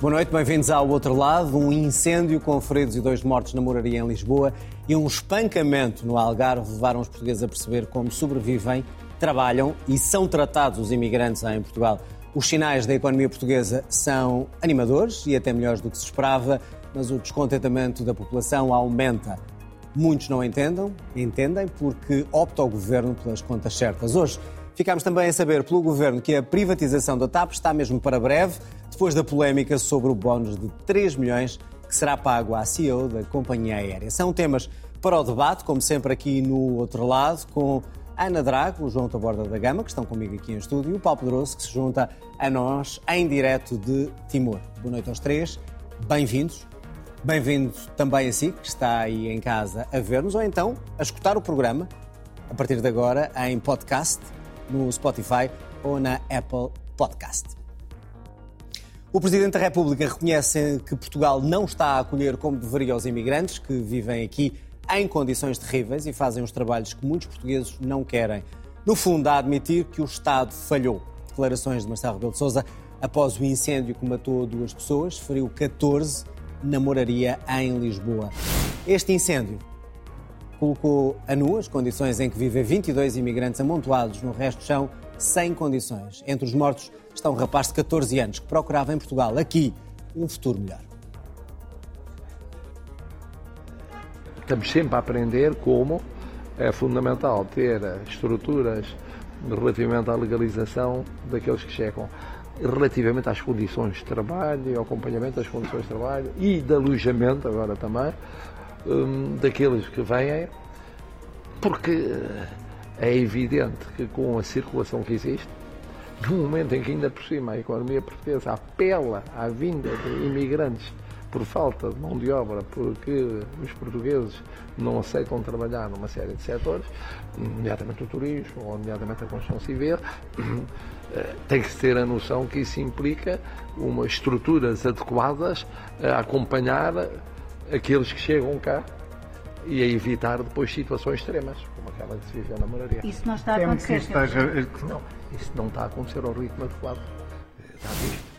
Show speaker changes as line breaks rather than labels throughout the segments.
Boa noite, bem-vindos ao outro lado. Um incêndio com feridos e dois mortos na moraria em Lisboa e um espancamento no Algarve levaram os portugueses a perceber como sobrevivem, trabalham e são tratados os imigrantes em Portugal. Os sinais da economia portuguesa são animadores e até melhores do que se esperava, mas o descontentamento da população aumenta. Muitos não entendam, entendem porque opta o governo pelas contas certas. Hoje ficámos também a saber pelo governo que a privatização da TAP está mesmo para breve depois da polémica sobre o bónus de 3 milhões que será pago à CEO da companhia aérea. São temas para o debate, como sempre aqui no outro lado, com Ana Drago, o João Taborda da Gama, que estão comigo aqui em estúdio, e o Paulo Pedroso, que se junta a nós em direto de Timor. Boa noite aos três, bem-vindos. Bem-vindo também a si, que está aí em casa a ver-nos, ou então a escutar o programa, a partir de agora, em podcast, no Spotify ou na Apple Podcast. O Presidente da República reconhece que Portugal não está a acolher como deveria os imigrantes que vivem aqui em condições terríveis e fazem os trabalhos que muitos portugueses não querem. No fundo, a admitir que o Estado falhou. Declarações de Marcelo Rebelo de Sousa após o incêndio que matou duas pessoas, feriu 14 na moraria em Lisboa. Este incêndio colocou a nu as condições em que vivem 22 imigrantes amontoados no resto do chão, sem condições. Entre os mortos está um rapaz de 14 anos que procurava em Portugal, aqui, um futuro melhor.
Estamos sempre a aprender como é fundamental ter estruturas relativamente à legalização daqueles que chegam, relativamente às condições de trabalho, ao acompanhamento das condições de trabalho e de alojamento, agora também, um, daqueles que vêm, porque é evidente que com a circulação que existe, no momento em que ainda por cima a economia portuguesa apela à vinda de imigrantes por falta de mão de obra, porque os portugueses não aceitam trabalhar numa série de setores, nomeadamente o turismo, ou nomeadamente a construção civil, eh, tem que ter a noção que isso implica umas estruturas adequadas a acompanhar aqueles que chegam cá e a evitar depois situações extremas, como aquela que se viveu na moraria.
Isso não está a acontecer.
Não, isso não está a acontecer ao ritmo adequado. Está visto.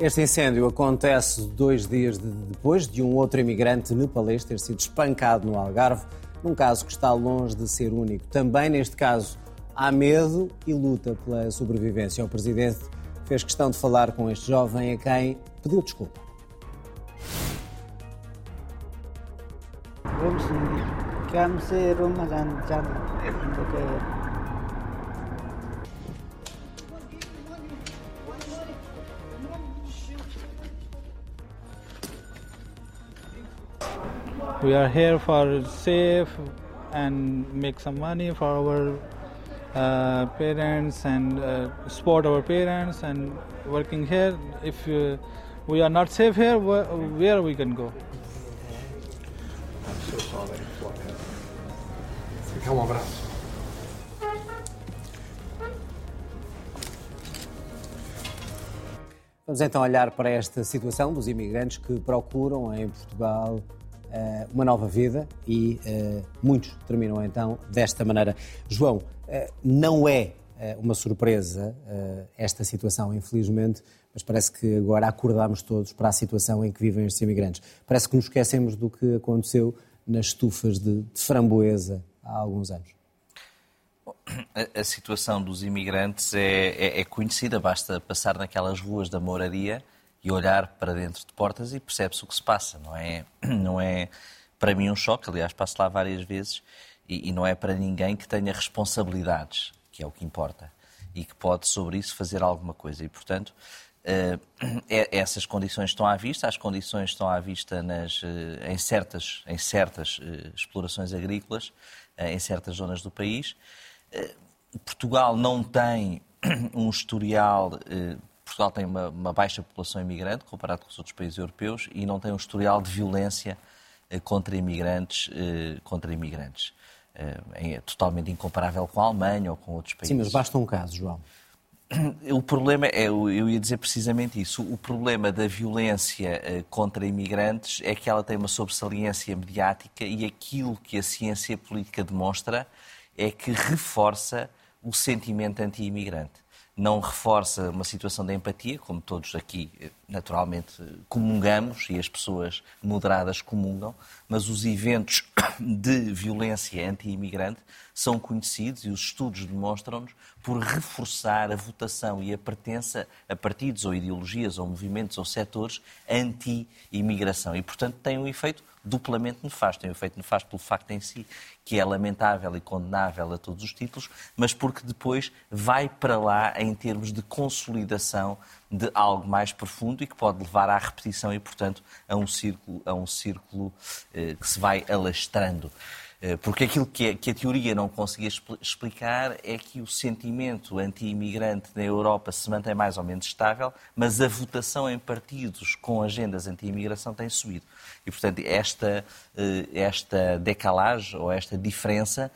Este incêndio acontece dois dias de, depois de um outro imigrante nepalês ter sido espancado no Algarve, num caso que está longe de ser único. Também neste caso há medo e luta pela sobrevivência. O Presidente fez questão de falar com este jovem a quem pediu desculpa.
We are here for safe and make some money for our uh, parents and uh, support our parents and working here. If uh, we are not safe here, where we can go?
Fica um abraço.
Vamos então olhar para esta situação dos imigrantes que procuram em Portugal uh, uma nova vida e uh, muitos terminam então desta maneira. João, uh, não é uma surpresa esta situação, infelizmente, mas parece que agora acordamos todos para a situação em que vivem estes imigrantes. Parece que nos esquecemos do que aconteceu nas estufas de, de framboesa há alguns anos.
A, situação dos imigrantes é, é, é, conhecida, basta passar naquelas ruas da moraria e olhar para dentro de portas e percebe-se o que se passa. Não é, não é para mim um choque, aliás, passo lá várias vezes e, e não é para ninguém que tenha responsabilidades, que é o que importa, e que pode sobre isso fazer alguma coisa. E, portanto, Uh, essas condições estão à vista, as condições estão à vista nas, uh, em certas, em certas uh, explorações agrícolas, em certas zonas do país. Portugal não tem um historial, Portugal tem uma, uma, baixa população imigrante comparado com os outros países europeus e não tem um historial de violência contra imigrantes. contra imigrantes. É totalmente incomparável com a Alemanha ou com outros países.
Sim, mas basta um caso, João.
O problema é, eu ia dizer precisamente isso, o problema da violência eh, contra imigrantes é que ela tem uma sobressaliência mediática e aquilo que a ciência política demonstra é que reforça o sentimento anti-imigrante. Não reforça uma situação de empatia, como todos aqui, eh, naturalmente comungamos e as pessoas moderadas comungam, mas os eventos de violência anti-imigrante são conhecidos e os estudos demonstram-nos por reforçar a votação e a pertença a partidos ou ideologias ou movimentos ou setores anti-imigração. E, portanto, tem um efeito duplamente nefasto. Tem um efeito nefasto pelo facto em si, que é lamentável e condenável a todos os títulos, mas porque depois vai para lá em termos de consolidação de algo mais profundo e que pode levar à repetição e, portanto, a um círculo, a um círculo eh, que se vai alastrando. Eh, porque aquilo que a, que a, teoria não conseguia explicar é que o sentimento anti-imigrante na Europa se mantém mais ou menos estável, mas a votação em partidos com agendas anti-imigração tem subido. E, portanto, esta, eh, esta decalagem ou esta diferença,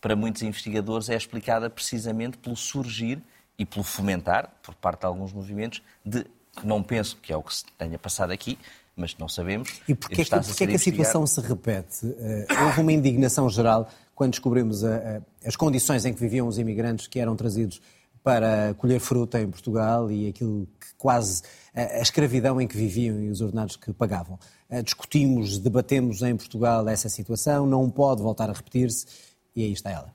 para muitos investigadores, é explicada precisamente pelo surgir e pelo fomentar, por parte de alguns movimentos, de que não penso que é o que se tenha passado aqui, mas não sabemos.
E porquê, que, porquê que a situação se repete? Uh, houve uma indignação geral quando descobrimos a, a, as condições em que viviam os imigrantes que eram trazidos para colher fruta em Portugal e aquilo que quase a, a escravidão em que viviam e os ordenados que pagavam. Uh, discutimos, debatemos em Portugal essa situação, não pode voltar a repetir-se e aí está ela.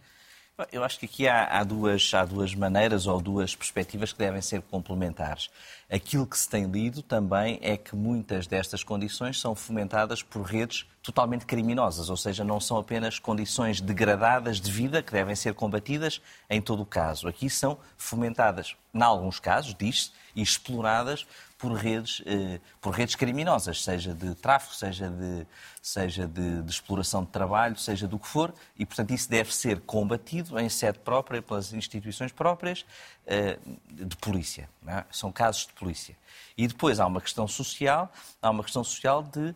Eu acho que aqui há, há, duas, há duas maneiras ou duas perspectivas que devem ser complementares. Aquilo que se tem lido também é que muitas destas condições são fomentadas por redes totalmente criminosas, ou seja, não são apenas condições degradadas de vida que devem ser combatidas em todo o caso. Aqui são fomentadas, em alguns casos, diz-se, e exploradas por redes, eh, por redes criminosas, seja de tráfico, seja, de, seja de, de, exploração de trabalho, seja do que for, e, portanto, isso deve ser combatido em sede própria, pelas instituições próprias eh, de polícia. É? São casos de polícia. E depois há uma questão social, há uma questão social de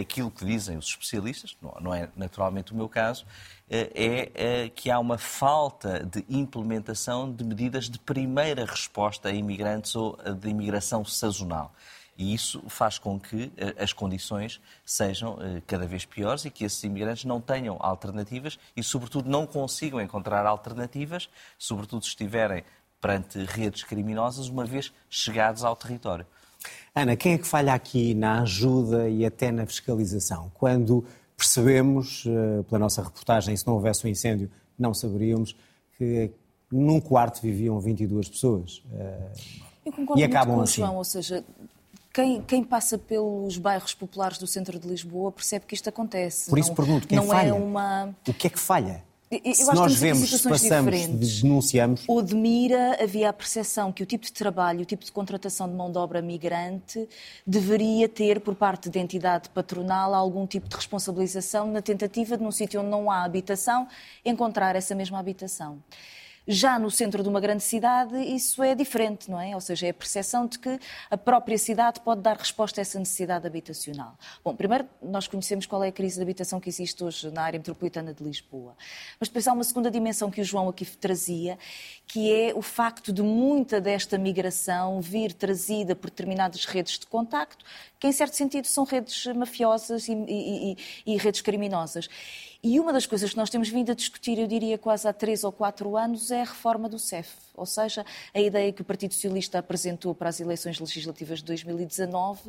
aquilo que dizem os especialistas, não, é naturalmente o meu caso, é, é que há uma falta de implementação de medidas de primeira resposta a imigrantes ou de imigração sazonal. E isso faz com que eh, as condições sejam eh, cada vez piores e que esses imigrantes não tenham alternativas e, sobretudo, não consigam encontrar alternativas, sobretudo se estiverem perante redes criminosas, uma vez chegados ao território.
Ana, quem é que falha aqui na ajuda e até na fiscalização? Quando percebemos, eh, pela nossa reportagem, se não houvesse um incêndio, não saberíamos que num quarto viviam 22 pessoas.
Eh, Eu concordo e acabam muito com assim. João, ou seja, quem, quem, passa pelos bairros populares do centro de Lisboa percebe que isto acontece.
Por isso não, pergunto, quem não é falha? É uma... O que é que falha? Eu se nós vemos, passamos, denunciamos.
O de Mira havia a percepção que o tipo de trabalho, o tipo de contratação de mão de obra migrante deveria ter, por parte da entidade patronal, algum tipo de responsabilização na tentativa de, num sítio onde não há habitação, encontrar essa mesma habitação. Já no centro de uma grande cidade, isso é diferente, não é? Ou seja, é a percepção de que a própria cidade pode dar resposta a essa necessidade habitacional. Bom, primeiro, nós conhecemos qual é a crise de habitação que existe hoje na área metropolitana de Lisboa. Mas depois há uma segunda dimensão que o João aqui trazia, que é o facto de muita desta migração vir trazida por determinadas redes de contacto, que em certo sentido são redes mafiosas e, e, e, e redes criminosas. E uma das coisas que nós temos vindo a discutir, eu diria quase há três ou quatro anos, é a reforma do CEF. Ou seja, a ideia que o Partido Socialista apresentou para as eleições legislativas de 2019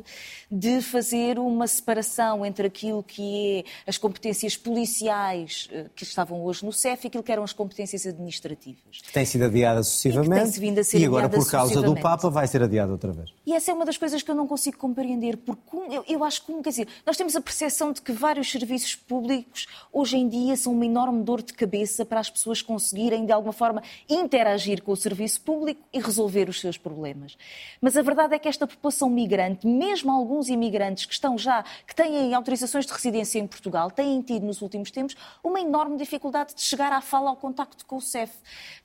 de fazer uma separação entre aquilo que é as competências policiais eh, que estavam hoje no CEF e aquilo que eram as competências administrativas.
Que tem sido adiada sucessivamente. E, vindo a ser e agora, por causa do Papa, vai ser adiada outra vez.
E essa é uma das coisas que eu não consigo compreender, porque eu, eu acho que, quer dizer, nós temos a percepção de que vários serviços públicos hoje em dia são uma enorme dor de cabeça para as pessoas conseguirem, de alguma forma, interagir com o serviço público e resolver os seus problemas. Mas a verdade é que esta população migrante, mesmo alguns imigrantes que estão já, que têm autorizações de residência em Portugal, têm tido nos últimos tempos uma enorme dificuldade de chegar à fala, ao contacto com o CEF.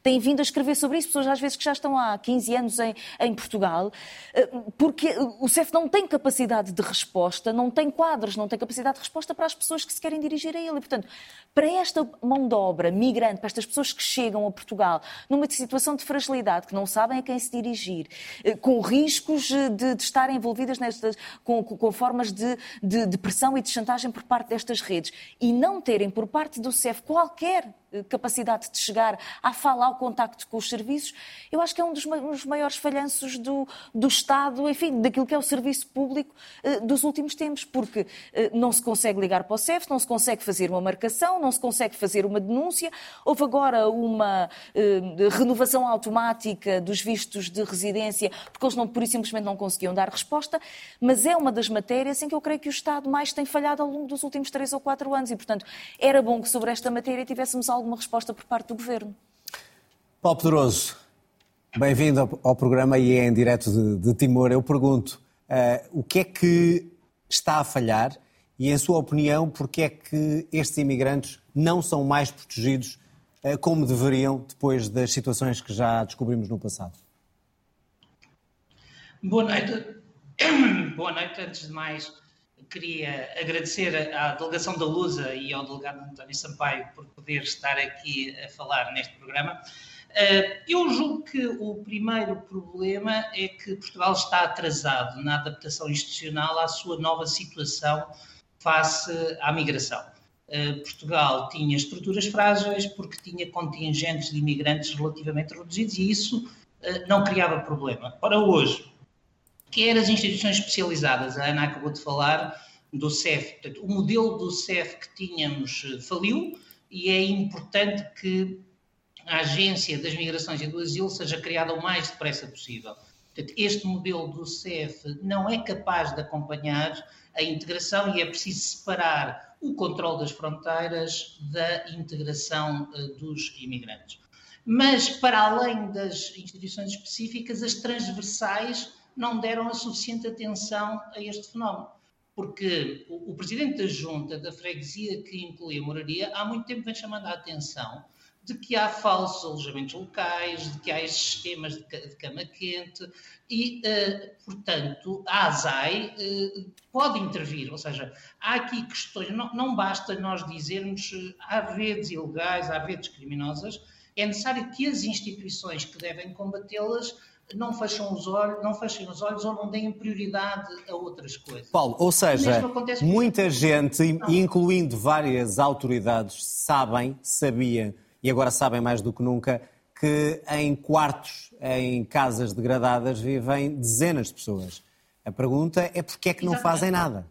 Têm vindo a escrever sobre isso, pessoas às vezes que já estão há 15 anos em, em Portugal, eh, porque o CEF não tem capacidade de resposta, não tem quadros, não tem capacidade de resposta para as pessoas que se querem dirigir a ele. E, portanto, para esta mão de obra migrante, para estas pessoas que chegam a Portugal numa situação de fragilidade, que não sabem a quem se dirigir, eh, com riscos eh, de, de estarem envolvidas nestas, com, com formas de, de, de, pressão e de chantagem por parte destas redes, e não terem por parte do CEF qualquer capacidade de chegar à fala, ao contacto com os serviços, eu acho que é um dos maiores falhanços do, do Estado, enfim, daquilo que é o serviço público dos últimos tempos, porque não se consegue ligar para o CEF, não se consegue fazer uma marcação, não se consegue fazer uma denúncia. Houve agora uma renovação automática dos vistos de residência, porque eles não, por e simplesmente não conseguiam dar resposta, mas é uma das matérias em que eu creio que o Estado mais tem falhado ao longo dos últimos três ou quatro anos e, portanto, era bom que sobre esta matéria tivéssemos alguma resposta por parte do Governo.
Paulo Pedroso, bem-vindo ao programa e é em direto de, de Timor. Eu pergunto, uh, o que é que está a falhar e, em sua opinião, porque é que estes imigrantes não são mais protegidos uh, como deveriam depois das situações que já descobrimos no passado?
Boa noite. Boa noite. Antes de mais, queria agradecer à delegação da Lusa e ao delegado António Sampaio por poder estar aqui a falar neste programa. Eh, eu julgo que o primeiro problema é que Portugal está atrasado na adaptação institucional à sua nova situação face à migração. Eh, Portugal tinha estruturas frágeis porque tinha contingentes de imigrantes relativamente reduzidos e isso eh, não criava problema. Ora, hoje, quer as instituições especializadas, a Ana acabou de falar do CEF, portanto, o modelo do CEF que tínhamos eh, faliu e é importante que a Agência das Migrações e do Asilo seja criada o mais depressa possível. Portanto, este modelo do CEF não é capaz de acompanhar a integração e é preciso separar o controle das fronteiras da integração uh, dos imigrantes. Mas, para além das instituições específicas, as transversais não deram a suficiente atenção a este fenómeno. Porque o, presidente da junta da freguesia que inclui a moraria há muito tempo vem chamando a atenção de que há falsos alojamentos locais, de que há esses sistemas de, cama quente e, uh, portanto, a ASAI uh, pode intervir, ou seja, há aqui questões, não, não basta nós dizermos uh, há redes ilegais, há redes criminosas, é necessário que as instituições que devem combatê-las não fecham os olhos, não fechem os olhos ou não deem prioridade a outras coisas.
Paulo, ou seja, muita gente, não. incluindo várias autoridades, sabem, sabiam e agora sabem mais do que nunca que em quartos, em casas degradadas, vivem dezenas de pessoas. A pergunta é porquê é que não fazem nada?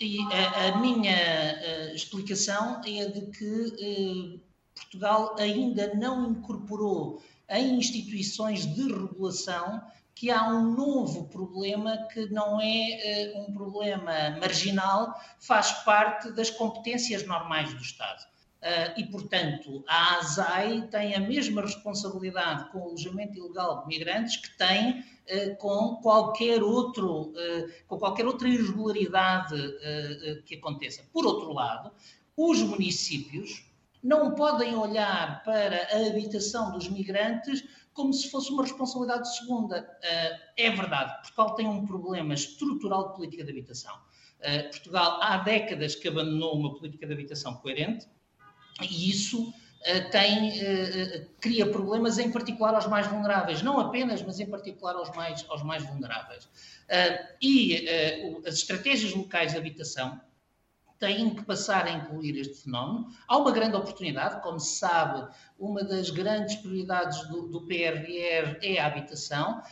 E a, a minha a explicação é de que eh, Portugal ainda não incorporou em instituições de regulação que há um novo problema que não é uh, um problema marginal, faz parte das competências normais do Estado. Uh, e, portanto, a ASAI tem a mesma responsabilidade com o alojamento ilegal de migrantes que tem uh, com, qualquer outro, com qualquer outra irregularidade que aconteça. Por outro lado, os municípios não podem olhar para a habitação dos migrantes como se fosse uma responsabilidade segunda. Uh, é verdade, Portugal tem um problema estrutural de política de habitação. Uh, Portugal há décadas que abandonou uma política de habitação coerente e isso uh, tem, cria problemas, em particular aos mais vulneráveis. Não apenas, mas em particular aos mais, aos mais vulneráveis. e as estratégias locais de habitação têm que passar a incluir este fenómeno. Há uma grande oportunidade, como se sabe, uma das grandes prioridades do, do PRR é a habitação, uh,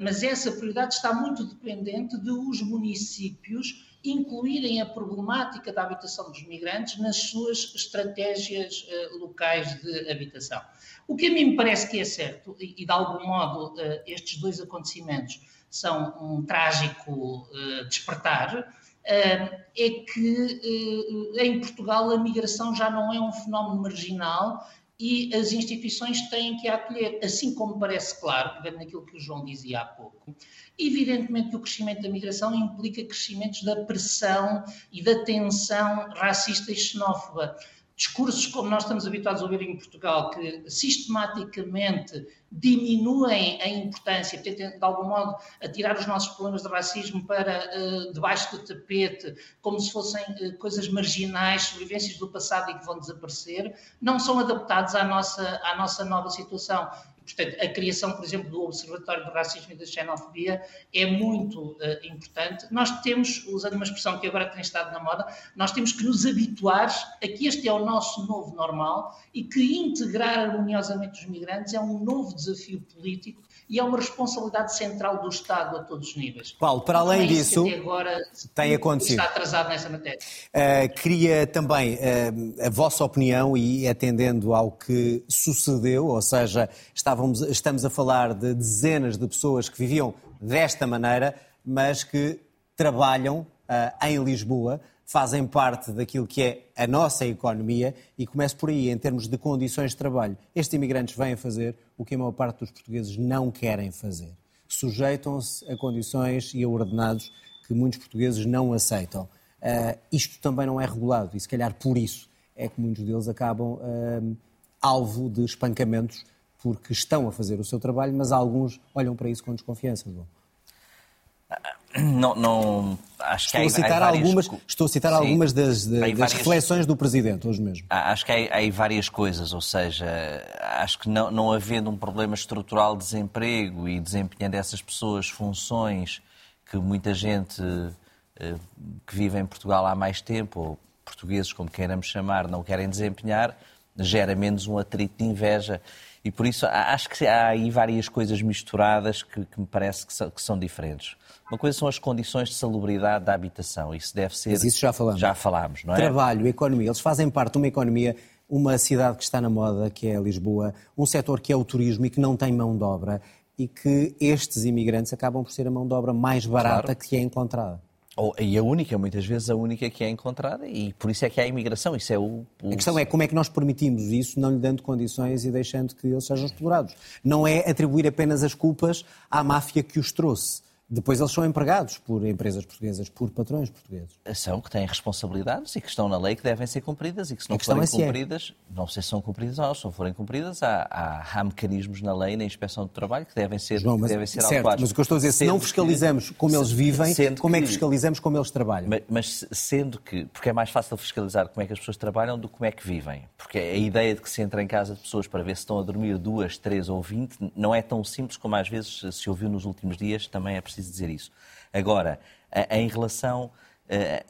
mas essa prioridade está muito dependente de os municípios incluírem a problemática da habitação dos migrantes nas suas estratégias uh, locais de habitação. O que a mim me parece que é certo, e, e de algum modo uh, estes dois acontecimentos são um trágico despertar, é que eh, em Portugal a migração já não é um fenómeno marginal e as instituições têm que a acolher, assim como parece claro, pegando naquilo que o João dizia há pouco, evidentemente que o crescimento da migração implica crescimentos da pressão e da tensão racista e xenófoba discursos como nós estamos habituados a ouvir em Portugal, que sistematicamente diminuem a importância, de algum modo atirar os nossos problemas de racismo para uh, debaixo do tapete, como se fossem uh, coisas marginais, sobrevivências do passado e que vão desaparecer, não são adaptados à nossa, à nossa nova situação. Portanto, a criação, por exemplo, do Observatório do Racismo e da Xenofobia é muito uh, importante. Nós temos, usando uma expressão que agora tem estado na moda, nós temos que nos habituar a que este é o nosso novo normal e que integrar harmoniosamente os migrantes é um novo desafio político e é uma responsabilidade central do Estado a todos os níveis.
Paulo, para além disso,
agora
tem acontecido.
Está atrasado nessa matéria.
Uh, queria também uh, a vossa opinião e atendendo ao que sucedeu, ou seja, estávamos, estamos a falar de dezenas de pessoas que viviam desta maneira, mas que trabalham uh, em Lisboa fazem parte daquilo que é a nossa economia e começo por aí, em termos de condições de trabalho. Estes imigrantes vêm fazer o que a maior parte dos portugueses não querem fazer. Sujeitam-se a condições e a ordenados que muitos portugueses não aceitam. Uh, isto também não é regulado e, se calhar, por isso é que muitos deles acabam uh, alvo de espancamentos porque estão a fazer o seu trabalho, mas alguns olham para isso com desconfiança. Bom.
Não, não, acho
estou
que
a citar várias, algumas, estou a citar sim, algumas das, das várias, reflexões do Presidente hoje mesmo.
Acho que há, há várias coisas, ou seja, acho que não, não havendo um problema estrutural de desemprego e desempenhando essas pessoas funções que muita gente eh, que vive em Portugal há mais tempo, ou portugueses, como queiramos chamar, não querem desempenhar, gera menos um atrito de inveja. E por isso acho que há aí várias coisas misturadas que, que me parece que são, que são, diferentes. Uma coisa são as condições de salubridade da habitação. Isso deve ser.
Mas isso já falamos.
Já falámos, não é?
Trabalho, economia. Eles fazem parte de uma economia, uma cidade que está na moda, que é Lisboa, um setor que é o turismo e que não tem mão de obra e que estes imigrantes acabam por ser a mão de obra mais barata claro. que é encontrada.
Ou, e a única, muitas vezes a única que é encontrada, e por isso é que há a imigração. Isso é o,
o... A questão é como é que nós permitimos isso, não lhe dando condições e deixando que eles sejam explorados. Não é atribuir apenas as culpas à máfia que os trouxe. Depois eles são empregados por empresas portuguesas, por patrões portugueses.
São que têm responsabilidades e que estão na lei que devem ser cumpridas e que se não forem é, é cumpridas, é. não sei se são cumpridas ou não, se não forem cumpridas, há, há, há, mecanismos na lei, na inspeção de trabalho, que devem ser, João, mas, devem ser
certo,
adequados.
Mas o que eu estou a dizer, se não fiscalizamos que, como eles vivem, como é que fiscalizamos como eles trabalham?
Mas, mas, sendo que, porque é mais fácil fiscalizar como é que as pessoas trabalham do que como é que vivem. Porque a ideia de que se entra em casa de pessoas para ver se estão a dormir duas, três ou vinte, não é tão simples como às vezes se ouviu nos últimos dias, também é preciso dizer isso. Agora, em relação,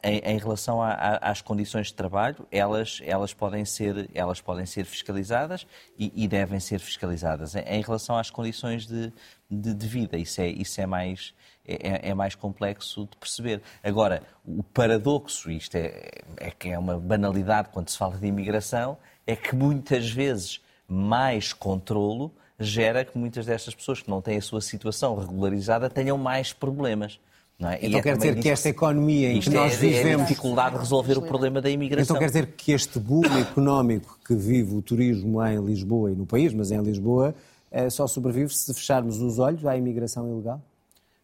em, relação às condições de trabalho, elas, elas, podem, ser, elas podem ser fiscalizadas e, e devem ser fiscalizadas. Em, relação às condições de, de, de vida, isso é, isso é mais, é, é, mais complexo de perceber. Agora, o paradoxo, isto é, é que é uma banalidade quando se fala de imigração, é que muitas vezes mais controlo gera que muitas destas pessoas que não têm a sua situação regularizada tenham mais problemas.
É? Então é quer dizer que esta economia em que nós é, vivemos...
É a dificuldade de resolver o problema da imigração.
Então quer dizer que este boom económico que vive o turismo em Lisboa e no país, mas em Lisboa, eh, só sobrevive se fecharmos os olhos à imigração ilegal?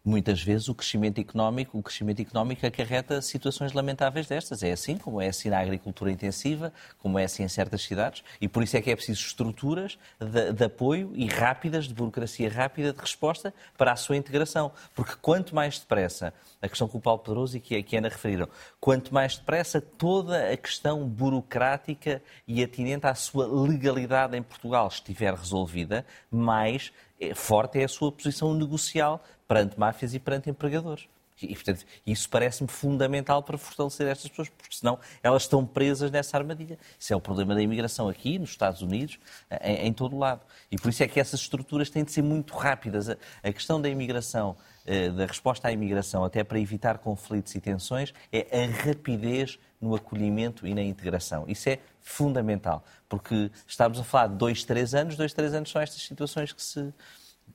Muitas vezes o crescimento económico, o crescimento económico acarreta situações lamentáveis destas. É assim, como é assim na agricultura intensiva, como é assim em certas cidades, e por isso é que é preciso estruturas de, de apoio e rápidas, de burocracia rápida de resposta para a sua integração. Porque quanto mais depressa, a questão que o Paulo Pedroso e que a Ana referiram, quanto mais depressa toda a questão burocrática e atinente à sua legalidade em Portugal estiver resolvida, mais forte é a sua posição negocial perante máfias e perante empregadores. E, portanto, isso parece-me fundamental para fortalecer estas pessoas, porque senão elas estão presas nessa armadilha. Isso é o problema da imigração aqui, nos Estados Unidos, em, em todo o lado. E por isso é que essas estruturas têm de ser muito rápidas. A, a questão da imigração, eh, da resposta à imigração, até para evitar conflitos e tensões, é a rapidez no acolhimento e na integração. Isso é fundamental, porque estamos a falar de dois, três anos, dois, três anos são estas situações que, se,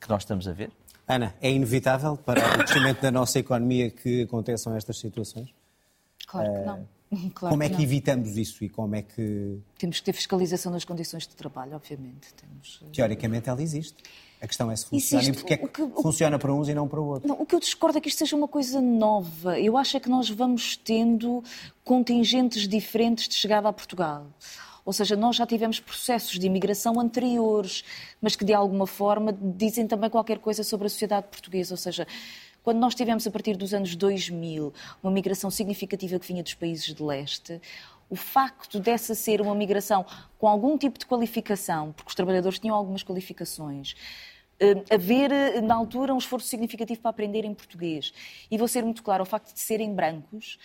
que nós estamos a ver.
Ana, é inevitável para o crescimento da nossa economia que aconteçam estas situações?
Claro que não. Eh,
claro como é que, que evitamos isso e como é que.
Temos que ter fiscalização das condições de trabalho, obviamente. Temos...
Eh, Teoricamente ela existe. A questão é se funciona existe. e porque é que, que funciona para uns e não para outros.
Não, o que eu discordo é que isto seja uma coisa nova. Eu acho é que nós vamos tendo contingentes diferentes de chegada a Portugal. Ou seja, nós já tivemos processos de imigração anteriores, mas que de alguma forma dizem também qualquer coisa sobre a sociedade portuguesa. Ou seja, quando nós tivemos a partir dos anos 2000 uma migração significativa que vinha dos países de leste, o facto dessa ser uma migração com algum tipo de qualificação, porque os trabalhadores tinham algumas qualificações, uh, haver, na altura, um esforço significativo para aprender em português. E vou ser muito claro, o facto de serem brancos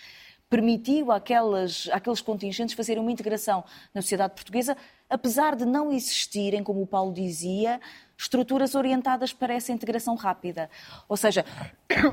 permitiu àquelas, àqueles contingentes fazerem uma integração na sociedade portuguesa, apesar de não existirem, como o Paulo dizia, estruturas orientadas para essa integração rápida. Ou seja,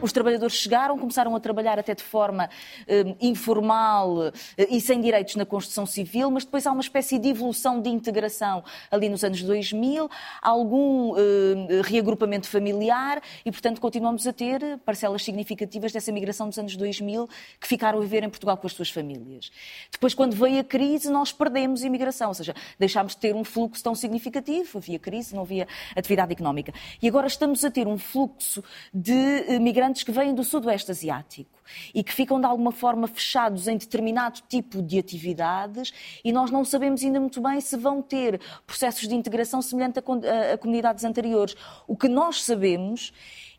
os trabalhadores chegaram, começaram a trabalhar até de forma eh, informal eh, e sem direitos na construção civil, mas depois há uma espécie de evolução de integração ali nos anos 2000, algum eh, reagrupamento familiar e, portanto, continuamos a ter parcelas significativas dessa migração dos anos 2000 que ficaram a viver em Portugal com as suas famílias. Depois, quando veio a crise, nós perdemos imigração, ou seja, deixámos de ter um fluxo tão significativo, havia crise, não havia atividade económica. E agora estamos a ter um fluxo de eh, migrantes que vêm do Sudoeste Asiático e que ficam de alguma forma fechados em determinado tipo de atividades e nós não sabemos ainda muito bem se vão ter processos de integração semelhante a, a comunidades anteriores. O que nós sabemos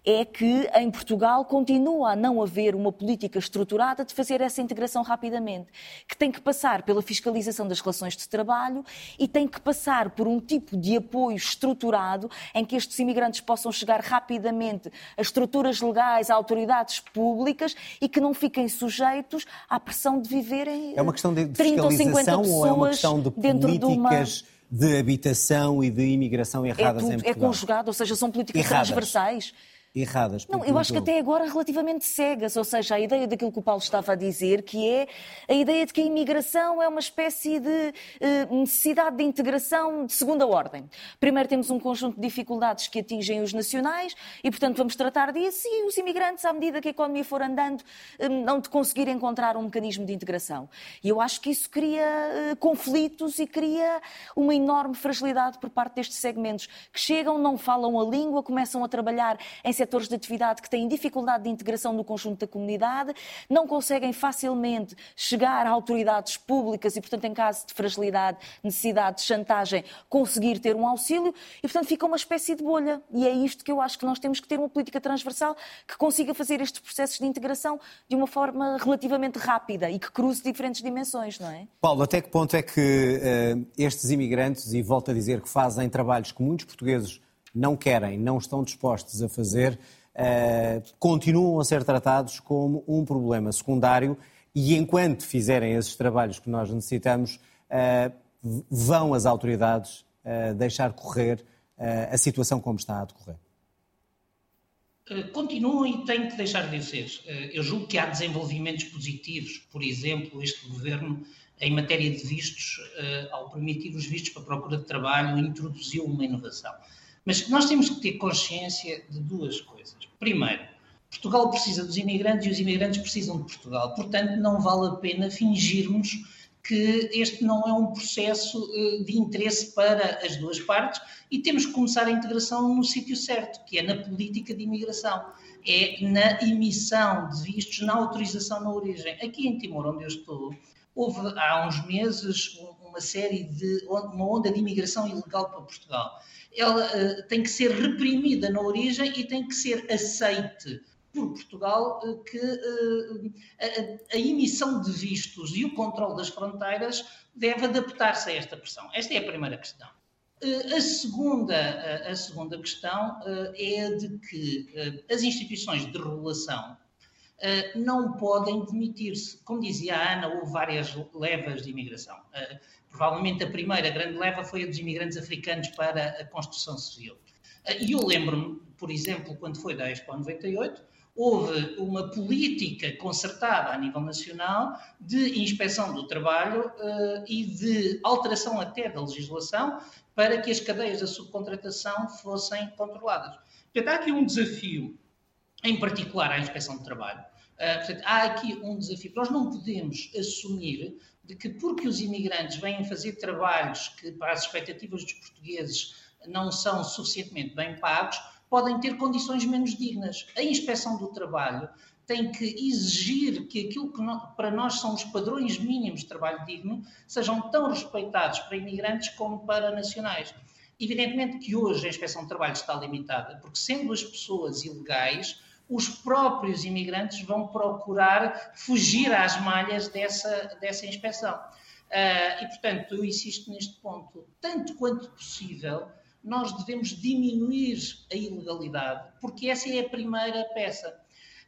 é que em Portugal continua a não haver uma política estruturada de fazer essa integração rapidamente, que tem que passar pela fiscalização das relações de trabalho e tem que passar por um tipo de apoio estruturado em que estes imigrantes possam chegar rapidamente a estruturas legais, a autoridades públicas e que não fiquem sujeitos à pressão de viverem
é uma questão de 30 ou 50 pessoas ou é uma questão de dentro de uma de habitação e de imigração erradas
é tudo,
em Portugal.
É conjugado, ou seja, são políticas
erradas.
transversais
erradas.
Não, eu acho que até agora relativamente cegas, ou seja, a ideia daquilo que o Paulo estava a dizer, que é a ideia de que a imigração é uma espécie de uh, necessidade de integração de segunda ordem. Primeiro temos um conjunto de dificuldades que atingem os nacionais e, portanto, vamos tratar disso e os imigrantes, à medida que a economia for andando, um, não de conseguir encontrar um mecanismo de integração. E eu acho que isso cria uh, conflitos e cria uma enorme fragilidade por parte destes segmentos que chegam, não falam a língua, começam a trabalhar em setores de atividade que têm dificuldade de integração no conjunto da comunidade, não conseguem facilmente chegar a autoridades públicas e, portanto, em caso de fragilidade, necessidade de chantagem, conseguir ter um auxílio e, portanto, fica uma espécie de bolha. E é isto que eu acho que nós temos que ter uma política transversal que consiga fazer estes processos de integração de uma forma relativamente rápida e que cruze diferentes dimensões, não é?
Paulo, até que ponto é que uh, estes imigrantes, e volto a dizer que fazem trabalhos que muitos portugueses não querem, não estão dispostos a fazer, uh, continuam a ser tratados como um problema secundário e enquanto fizerem esses trabalhos que nós necessitamos, uh, vão as autoridades uh, deixar correr a situação como está a decorrer?
Continuam e têm que deixar de ser. Eu julgo que há desenvolvimentos positivos, por exemplo, este governo, em matéria de vistos, ao permitir os vistos para procura de trabalho, introduziu uma inovação. Mas nós temos que ter consciência de duas coisas. Primeiro, Portugal precisa dos imigrantes e os imigrantes precisam de Portugal. Portanto, não vale a pena fingirmos que este não é um processo eh, de interesse para as duas partes e temos que começar a integração no sítio certo, que é na política de imigração, é na emissão de vistos, na autorização na origem. Aqui em Timor, onde eu estou, houve há uns meses uma série de uma onda de imigração ilegal para Portugal ela uh, tem que ser reprimida na origem e tem que ser aceite por Portugal uh, que uh, a, a, emissão de vistos e o controle das fronteiras deve adaptar-se a esta pressão. Esta é a primeira questão. A segunda, a segunda questão é de que as instituições de regulação não podem demitir-se. Como dizia a Ana, houve várias levas de imigração. Provavelmente a primeira grande leva foi a dos imigrantes africanos para a construção civil. E eu lembro-me, por exemplo, quando foi da Expo 98, houve uma política concertada a nível nacional de inspeção do trabalho e de alteração até da legislação para que as cadeias da subcontratação fossem controladas. Portanto, há aqui um desafio, em particular à inspeção do trabalho. Uh, portanto, há aqui um desafio. Nós não podemos assumir de que porque os imigrantes vêm fazer trabalhos que para as expectativas dos portugueses não são suficientemente bem pagos, podem ter condições menos dignas. A inspeção do trabalho tem que exigir que aquilo que para nós são os padrões mínimos de trabalho digno sejam tão respeitados para imigrantes como para nacionais. Evidentemente que hoje a inspeção do trabalho está limitada, porque sendo as pessoas ilegais, os próprios imigrantes vão procurar fugir às malhas dessa, dessa inspeção. Uh, e, portanto, eu insisto neste ponto. Tanto quanto possível, nós devemos diminuir a ilegalidade, porque essa é a primeira peça.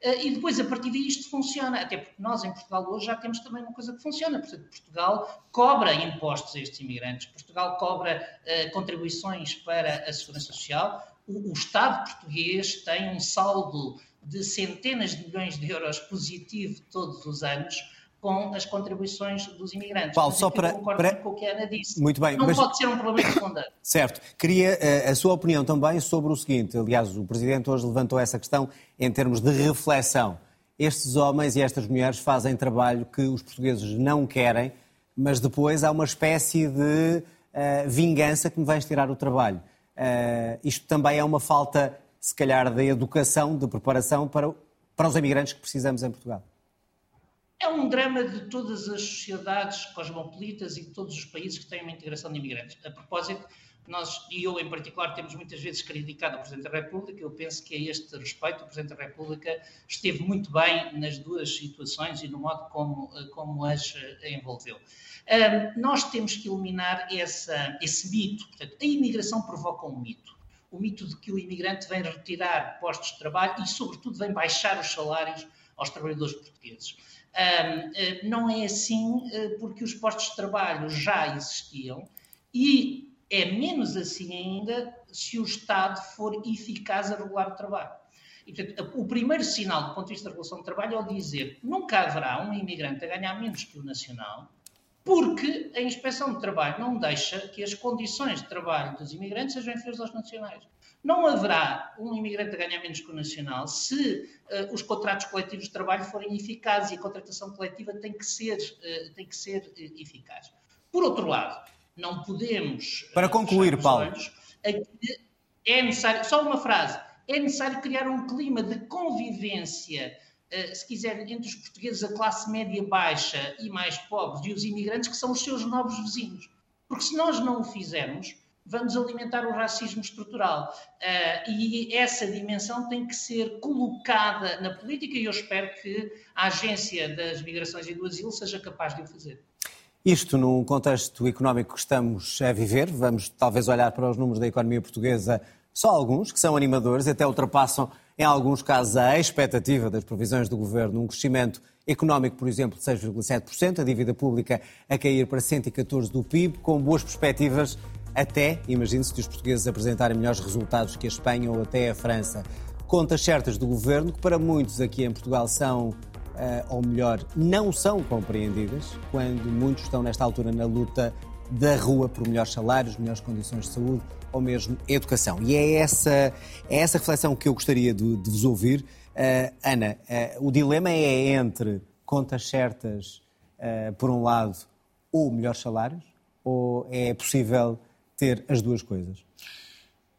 Uh, e depois, a partir daí, isto funciona. Até porque nós, em Portugal, hoje já temos também uma coisa que funciona. Portanto, Portugal cobra impostos a estes imigrantes, Portugal cobra uh, contribuições para a Segurança Social. O, o Estado português tem um saldo de centenas de milhões de euros positivo todos os anos com as contribuições dos imigrantes.
Paulo, só para, para...
com o que a Ana disse.
Muito bem.
Não mas... pode ser um problema secundário.
certo. Queria uh, a sua opinião também sobre o seguinte. Aliás, o Presidente hoje levantou essa questão em termos de reflexão. Estes homens e estas mulheres fazem trabalho que os portugueses não querem, mas depois há uma espécie de uh, vingança que me vais tirar o trabalho. Uh, isto também é uma falta, se calhar, de educação, de preparação para, para os imigrantes que precisamos em Portugal.
É um drama de todas as sociedades cosmopolitas e de todos os países que têm uma integração de imigrantes. A propósito, nós, e eu em particular, temos muitas vezes criticado o Presidente da República, eu penso que a este respeito o Presidente da República esteve muito bem nas duas situações e no modo como, como as eh, envolveu. Um, nós temos que eliminar essa, esse mito. Portanto, a imigração provoca um mito. O mito de que o imigrante vem retirar postos de trabalho e, sobretudo, vem baixar os salários aos trabalhadores portugueses. Eh, não é assim eh, porque os postos de trabalho já existiam e é menos assim ainda se o Estado for eficaz a regular o trabalho. E, portanto, o primeiro sinal do ponto de vista da regulação do trabalho é o dizer nunca haverá um imigrante a ganhar menos que o nacional, porque a inspeção de trabalho não deixa que as condições de trabalho dos imigrantes sejam inferiores aos nacionais. Não haverá um imigrante a ganhar menos que o nacional se uh, os contratos coletivos de trabalho forem eficazes e a contratação coletiva tem que ser, uh, tem que ser uh, eficaz. Por outro lado, não podemos.
Para concluir, Paulo.
é necessário, só uma frase, é necessário criar um clima de convivência. Se quiser, entre os portugueses, a classe média baixa e mais pobres e os imigrantes, que são os seus novos vizinhos. Porque se nós não o fizermos, vamos alimentar o racismo estrutural. Uh, e essa dimensão tem que ser colocada na política e eu espero que a Agência das Migrações e do Asilo seja capaz de o fazer.
Isto num contexto económico que estamos a viver, vamos talvez olhar para os números da economia portuguesa, só alguns que são animadores, até ultrapassam em alguns casos a expectativa das previsões do governo, um crescimento económico, por exemplo, de 6,7%, a dívida pública a cair para 114 do PIB, com boas perspectivas até, imagine-se, de os portugueses apresentarem melhores resultados que a Espanha ou até a França. Contas certas do governo que para muitos aqui em Portugal são, uh, ou melhor, não são compreendidas, quando muitos estão nesta altura na luta da rua por melhores salários, melhores condições de saúde ou mesmo educação. E é essa, é essa reflexão que eu gostaria de, de vos ouvir. Uh, Ana, uh, o dilema é entre contas certas, por um lado, ou melhores salários, ou é possível ter as duas coisas?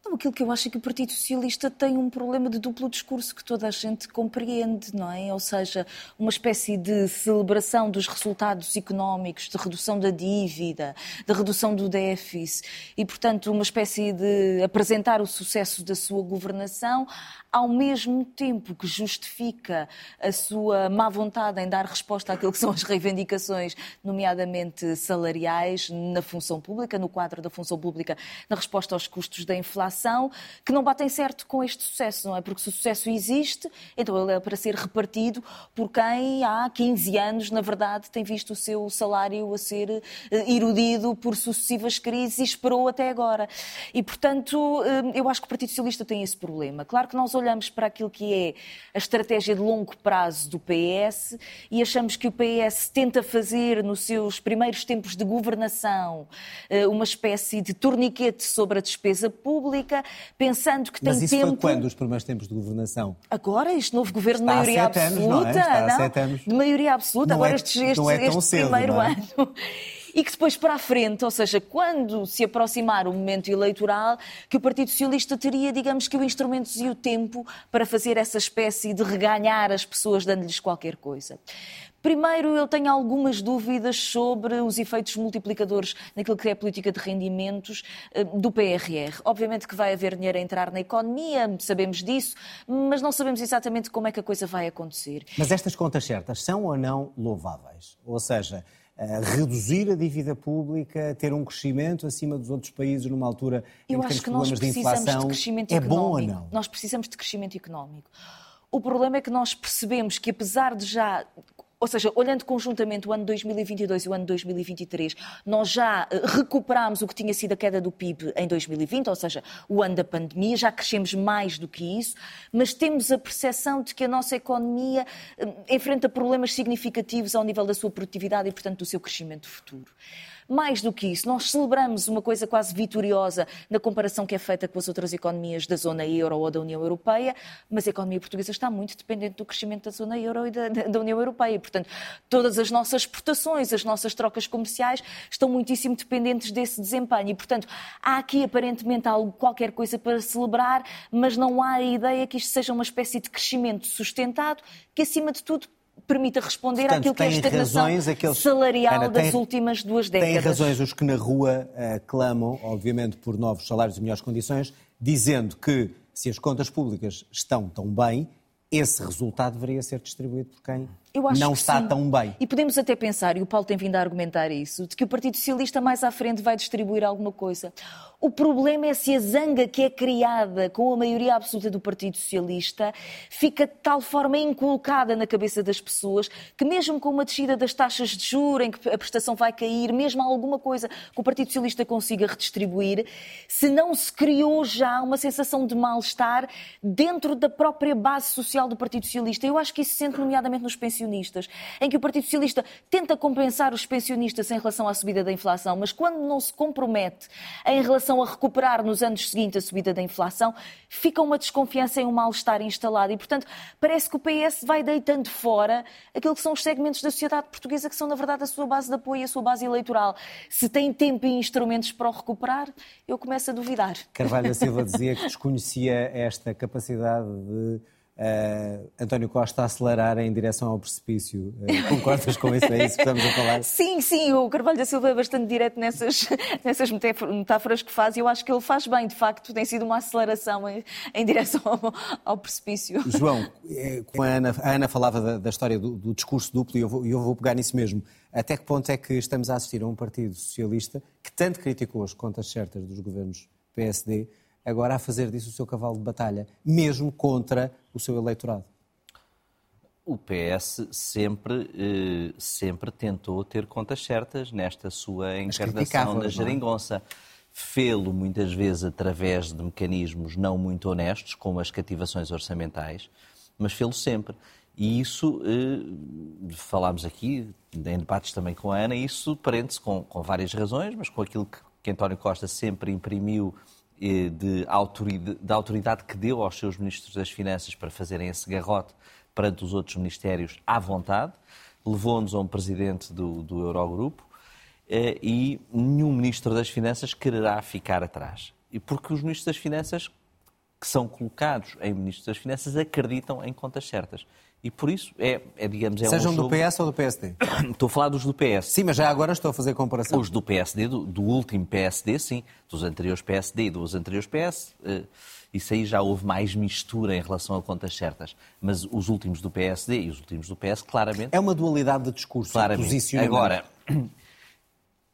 Não, aquilo que eu acho é que o Partido Socialista tem um problema de duplo discurso que toda a gente compreende, não é? Ou seja, uma espécie de celebração dos resultados económicos, de redução da dívida, de redução do déficit e, portanto, uma espécie de apresentar o sucesso da sua governação ao mesmo tempo que justifica a sua má vontade em dar resposta àquilo que são as reivindicações, nomeadamente salariais, na função pública, no quadro da função pública, na resposta aos custos da inflação, que não batem certo com este sucesso, não é? Porque se o sucesso existe, então ele é para ser repartido por quem há 15 anos, na verdade, tem visto o seu salário a ser eh, erudido por sucessivas crises e esperou até agora. E, portanto, eh, eu acho que o Partido Socialista tem esse problema. Claro que nós olhamos para aquilo que é a estratégia de longo prazo do PS e achamos que o PS tenta fazer nos seus primeiros tempos de governação eh, uma espécie de torniquete sobre a despesa pública, pensando que
Mas
tem
isso
tempo.
Foi quando os primeiros tempos de governação?
Agora, este novo governo de maioria absoluta.
Anos, não é? Está
não? De maioria absoluta,
Não
agora
é-
este, este,
é
este
cedo,
primeiro
é?
ano. E que depois para a frente, ou seja, quando se aproximar o momento eleitoral, que o Partido Socialista teria, digamos que, o instrumento e o tempo para fazer essa espécie de reganhar as pessoas dando-lhes qualquer coisa. Primeiro, eu tenho algumas dúvidas sobre os efeitos multiplicadores naquilo que é a política de rendimentos eh, do PRR. Obviamente que vai haver dinheiro a entrar na economia, sabemos disso, mas não sabemos exatamente como é que a coisa vai acontecer.
Mas estas contas certas são ou não louváveis? Ou seja, reduzir a dívida pública, ter um crescimento acima dos outros países numa altura em
eu
que temos
acho que nós
problemas de
precisamos
inflação,
de crescimento
é
económico.
bom ou não?
Nós precisamos de crescimento económico. O problema é que nós percebemos que, apesar de já. Ou seja, olhando conjuntamente o ano 2022 e o ano 2023, nós já eh, recuperámos o que tinha sido a queda do PIB em 2020, ou seja, o ano da pandemia, já crescemos mais do que isso, mas temos a percepção de que a nossa economia eh, enfrenta problemas significativos ao nível da sua produtividade e, portanto, do seu crescimento futuro. Mais do que isso, nós celebramos uma coisa quase vitoriosa na comparação que é feita com as outras economias da zona euro ou da União Europeia, mas a economia portuguesa está muito dependente do crescimento da zona euro e da, da União Europeia. E, portanto, todas as nossas exportações, as nossas trocas comerciais estão muitíssimo dependentes desse desempenho. E, portanto, há aqui aparentemente algo, qualquer coisa para celebrar, mas não há a ideia que isto seja uma espécie de crescimento sustentado que, acima de tudo, permita responder
Portanto,
àquilo que é a estagnação
razões aqueles-
salarial
Ana,
das
tem-
últimas duas décadas.
Têm razões os que na rua eh, clamam, obviamente, por novos salários e melhores condições, dizendo que se as contas públicas estão tão bem, esse resultado deveria ser distribuído por quem
Eu acho
não
que
está
sim.
tão bem.
E podemos até pensar, e o Paulo tem vindo a argumentar isso, de que o Partido Socialista mais à frente vai distribuir alguma coisa. O problema é se a zanga que é criada com a maioria absoluta do Partido Socialista fica de tal forma inculcada na cabeça das pessoas que mesmo com uma descida das taxas de juros, em que a prestação vai cair, mesmo alguma coisa que o Partido Socialista consiga redistribuir, se não se criou já uma sensação de mal-estar dentro da própria base social do Partido Socialista. Eu acho que isso se sente nomeadamente nos pensionistas, em que o Partido Socialista tenta compensar os pensionistas em relação à subida da inflação, mas quando não se compromete em relação a recuperar nos anos seguintes a subida da inflação, fica uma desconfiança e um mal-estar instalado. E, portanto, parece que o PS vai deitando fora aquilo que são os segmentos da sociedade portuguesa que são, na verdade, a sua base de apoio a sua base eleitoral. Se tem tempo e instrumentos para o recuperar, eu começo a duvidar.
Carvalho da Silva dizia que desconhecia esta capacidade de eh, António Costa acelerar em direção ao precipício. Eh, concordas com isso? É isso que estamos a falar?
Sim, sim, o Carvalho da Silva é bastante direto nessas, nessas metáfor- metáforas que faz e eu acho que ele faz bem, de facto, tem sido uma aceleração em, em direção ao, ao precipício.
João, eh, a Ana, a Ana falava da, da história do, do discurso duplo e eu, vou, e eu vou pegar nisso mesmo. Até que ponto é que estamos a assistir a um Partido Socialista que tanto criticou as contas certas dos governos PSD, agora a fazer disso o seu cavalo de batalha, mesmo contra o seu eleitorado?
O PS sempre, eh, sempre tentou ter contas certas nesta sua encarnação na
é?
geringonça. Fê-lo muitas vezes através de mecanismos não muito honestos, como as cativações orçamentais, mas fê-lo sempre. E isso, eh, falámos aqui, em debates também com a Ana, isso prende-se com, com várias razões, mas com aquilo que, que António Costa sempre imprimiu de autoridade, da autoridade que deu aos seus ministros das Finanças para fazerem esse garrote perante os outros ministérios à vontade, levou-nos a um presidente do, do Eurogrupo eh, e nenhum ministro das Finanças quererá ficar atrás. E porque os ministros das Finanças que são colocados em ministros das Finanças acreditam em contas certas. E por isso é, é digamos, é
Sejam
um
do
jogo...
PS ou do PSD?
Estou a falar dos do PS.
Sim, mas já agora estou a fazer comparação.
Os do PSD, do, do último PSD, sim. Dos anteriores PSD e dos anteriores PS, eh, isso aí já houve mais mistura em relação a contas certas. Mas os últimos do PSD e os últimos do PS, claramente.
É uma dualidade de discurso,
claramente.
posicionamento.
Agora,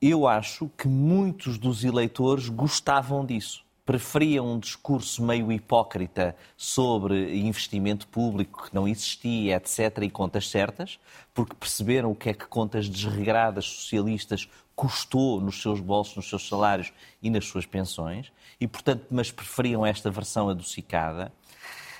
eu acho que muitos dos eleitores gostavam disso. Preferiam um discurso meio hipócrita sobre investimento público que não existia, etc., e contas certas, porque perceberam o que é que contas desregradas socialistas custou nos seus bolsos, nos seus salários e nas suas pensões, e, portanto, mas preferiam esta versão adocicada.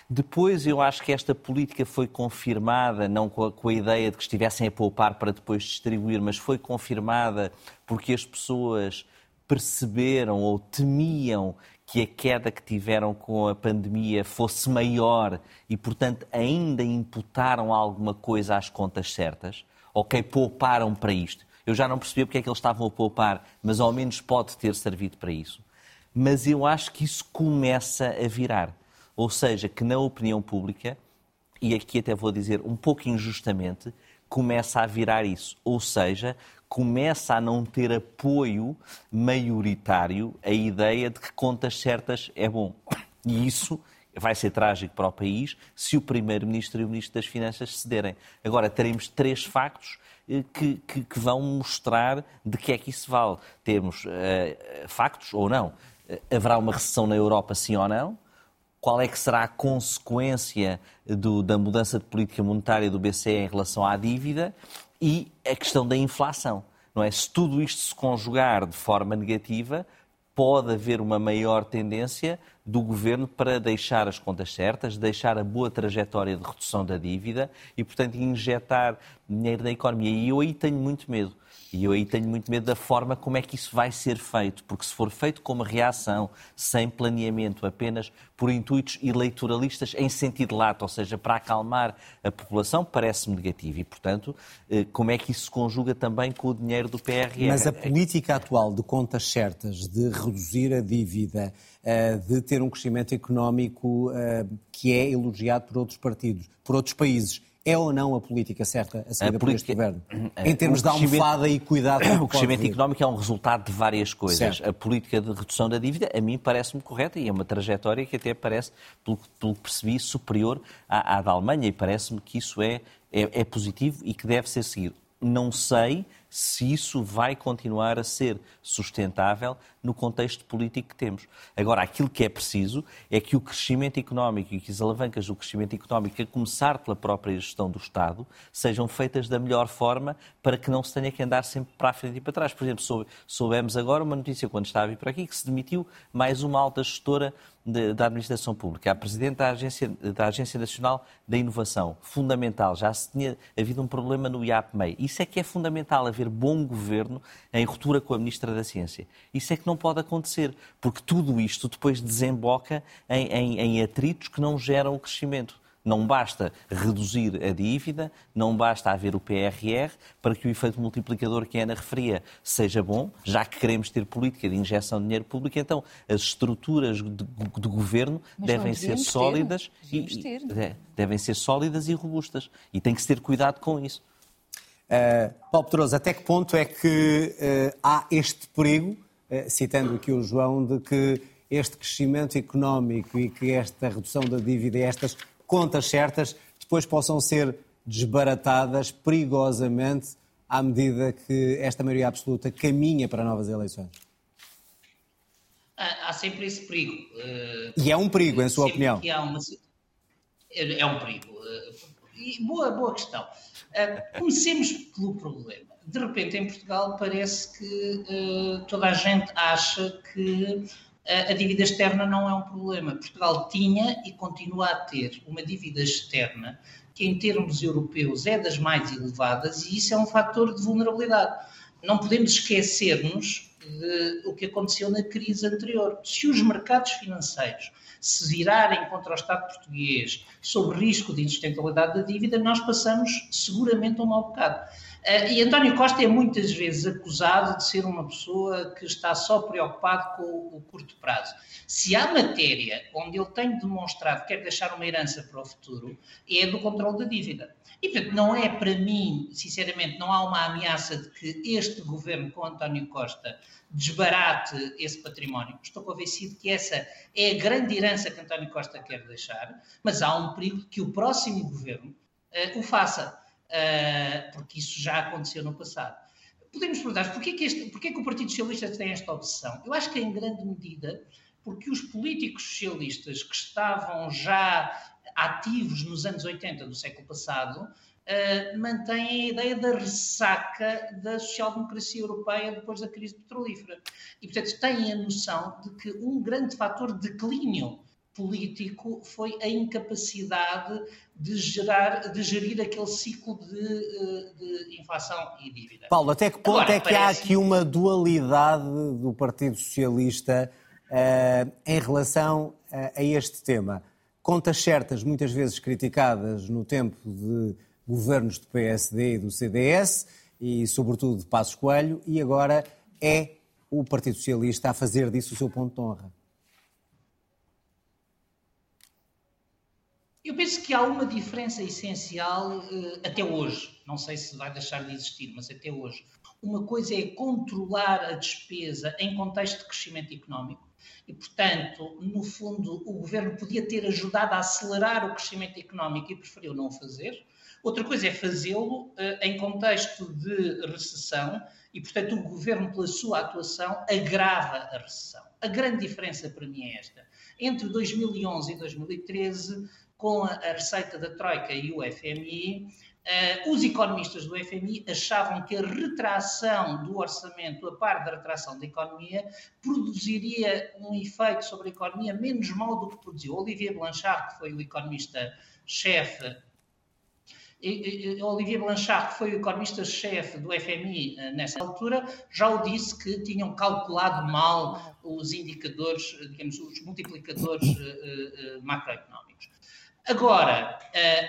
Depois eu acho que esta política foi confirmada, não com a, com a, ideia de que estivessem a poupar para depois distribuir, mas foi confirmada porque as pessoas perceberam ou temiam que a queda que tiveram com a pandemia fosse maior e, portanto, ainda imputaram alguma coisa às contas certas. Ok, pouparam para isto. eu já não percebia porque é que eles estavam a poupar, mas ao menos pode ter servido para isso. Mas eu acho que isso começa a virar. Ou seja, que na opinião pública, e aqui até vou dizer um pouco injustamente, começa a virar isso. Ou seja, começa a não ter apoio maioritário a ideia de que contas certas é bom. E isso vai ser trágico para o país se o Primeiro-Ministro e o Ministro das Finanças cederem. Agora, teremos três factos eh, que, que, que, vão mostrar de que é que isso vale. Temos uh, factos ou não. Uh, haverá uma recessão na Europa, sim ou não? Qual é que será a consequência do, da mudança de política monetária do BCE em relação à dívida? E a questão da inflação. Não é? Se tudo isto se conjugar de forma negativa, pode haver uma maior tendência do governo para deixar as contas certas, deixar a boa trajetória de redução da dívida e, portanto, injetar dinheiro na economia. E eu aí tenho muito medo. E eu aí tenho muito medo da forma como é que isso vai ser feito, porque se for feito como reação, sem planeamento, apenas por intuitos eleitoralistas em sentido lato, ou seja, para acalmar a população, parece-me negativo. E, portanto, eh, como é que isso se conjuga também com o dinheiro do PRR?
Mas a política atual de contas certas, de reduzir a dívida, eh, de ter um crescimento económico eh, que é elogiado por outros partidos, por outros países, é ou não a política certa a seguir por este governo? É, em termos de almofada e cuidado.
O crescimento económico é um resultado de várias coisas. Certo. A política de redução da dívida, a mim parece-me correta e é uma trajetória que até parece, pelo, pelo que percebi, superior à, à da Alemanha e parece-me que isso é, é, é positivo e que deve ser seguido. Não sei se isso vai continuar a ser sustentável no contexto político que temos. Agora, aquilo que é preciso é que o crescimento económico e que as alavancas do crescimento económico, a começar pela própria gestão do Estado, sejam feitas da melhor forma para que não se tenha que andar sempre para a frente e para trás. Por exemplo, soubemos agora uma notícia quando estava a vir para aqui que se demitiu mais uma alta gestora de, da Administração Pública, a Presidente da Agência, da Agência Nacional da Inovação. Fundamental. Já se tinha havido um problema no IAPMEI. Isso é que é fundamental, haver bom governo em ruptura com a Ministra da Ciência. Isso é que não pode acontecer, porque tudo isto depois desemboca em, em, em atritos que não geram o crescimento. Não basta reduzir a dívida, não basta haver o PRR para que o efeito multiplicador que a Ana referia seja bom, já que queremos ter política de injeção de dinheiro público, então as estruturas de, de governo Mas devem ser sólidas ter, e, é, devem ser sólidas e robustas. E tem que se ter cuidado com isso.
Uh, Paulo Pedroso, até que ponto é que uh, há este perigo, uh, citando aqui o João, de que este crescimento económico e que esta redução da dívida e estas contas certas depois possam ser desbaratadas perigosamente à medida que esta maioria absoluta caminha para novas eleições?
Há, sempre esse perigo.
Eh, e é um perigo, em sua opinião?
Uma... É um perigo. Eh, boa, boa questão. Eh, comecemos pelo problema. De repente, em Portugal, parece que toda a gente acha que a dívida externa não é um problema. Portugal tinha e continua a ter uma dívida externa que, em termos europeus, é das mais elevadas e isso é um fator de vulnerabilidade. Não podemos esquecer-nos do que aconteceu na crise anterior. Se os mercados financeiros se virarem contra o Estado português sob risco de insustentabilidade da dívida, nós passamos seguramente um mau bocado. Uh, e António Costa é muitas vezes acusado de ser uma pessoa que está só preocupado com o, curto prazo. Se há matéria onde ele tem demonstrado que quer deixar uma herança para o futuro, é do controle da dívida. E, portanto, não é para mim, sinceramente, não há uma ameaça de que este governo com António Costa desbarate esse património. Estou convencido que essa é a grande herança que António Costa quer deixar, mas há um perigo que o próximo governo uh, o faça. Uh, porque isso já aconteceu no passado. Podemos perguntar porquê que, este, porquê que o Partido Socialista tem esta obsessão? Eu acho que em grande medida porque os políticos socialistas que estavam já ativos nos anos 80 do século passado uh, mantêm a ideia da ressaca da social-democracia europeia depois da crise petrolífera. E, portanto, têm a noção de que um grande fator de declínio político foi a incapacidade de, gerar, de gerir aquele ciclo de, eh, de inflação e dívida.
Paulo, até que ponto Agora, é que parece... há aqui uma dualidade do Partido Socialista uh, em relação a, a este tema? Contas certas, muitas vezes criticadas no tempo de governos do PSD e do CDS, e, sobretudo, de Passos Coelho, e agora é o Partido Socialista a fazer disso o seu ponto de honra.
Eu penso que há uma diferença essencial eh, até hoje. Não sei se vai deixar de existir, mas até hoje. Uma coisa é controlar a despesa em contexto de crescimento económico. E, portanto, no fundo, o governo podia ter ajudado a acelerar o crescimento económico e preferiu não fazer. Outra coisa é fazê-lo uh, em contexto de recessão e, portanto, o governo, pela sua atuação, agrava a recessão. A grande diferença para mim é esta. Entre 2011 e 2013, com a, receita da Troika e o FMI, Uh, os economistas do FMI achavam que a retração do orçamento, a par da retração da economia, produziria um efeito sobre a economia menos mal do que produziu. Olivier Blanchard, que foi o economista-chefe Olivier Blanchard, que foi o economista-chefe do FMI eh, nessa altura, já o disse que tinham calculado mal os indicadores, digamos, os multiplicadores macroeconómicos. Agora,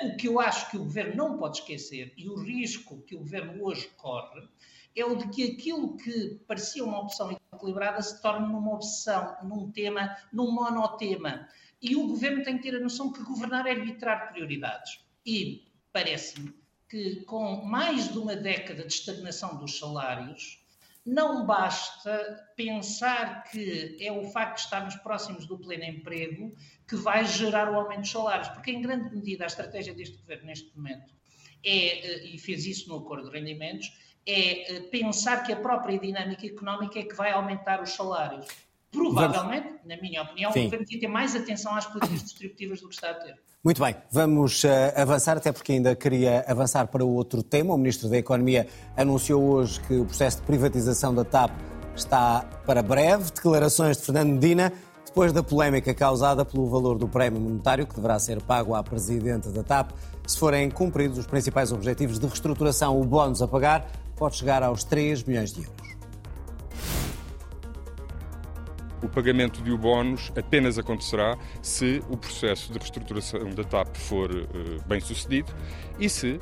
uh, o que eu acho que o governo não pode esquecer e o risco que o governo hoje corre é o de que aquilo que parecia uma opção equilibrada se torne numa obsessão, num tema, num monotema. E o governo tem que ter a noção que governar é arbitrar prioridades. E parece-me que com mais de uma década de estagnação dos salários, não basta pensar que é o facto de estarmos próximos do pleno emprego que vai gerar o aumento dos salários, porque em grande medida a estratégia deste governo neste momento é, eh, e fez isso no acordo de rendimentos, é eh, pensar que a própria dinâmica económica é que vai aumentar os salários. Provavelmente. Na minha opinião, Sim. o governo devia ter mais atenção às políticas distributivas do que está a ter.
Muito bem, vamos uh, avançar, até porque ainda queria avançar para o outro tema. O Ministro da Economia anunciou hoje que o processo de privatização da TAP está para breve. Declarações de Fernando Medina, depois da polémica causada pelo valor do prémio monetário que deverá ser pago à Presidente da TAP. Se forem cumpridos os principais objetivos de reestruturação, o bónus a pagar pode chegar aos 3 milhões de euros.
O pagamento de o bónus apenas acontecerá se o processo de reestruturação da TAP for uh, bem sucedido e se uh,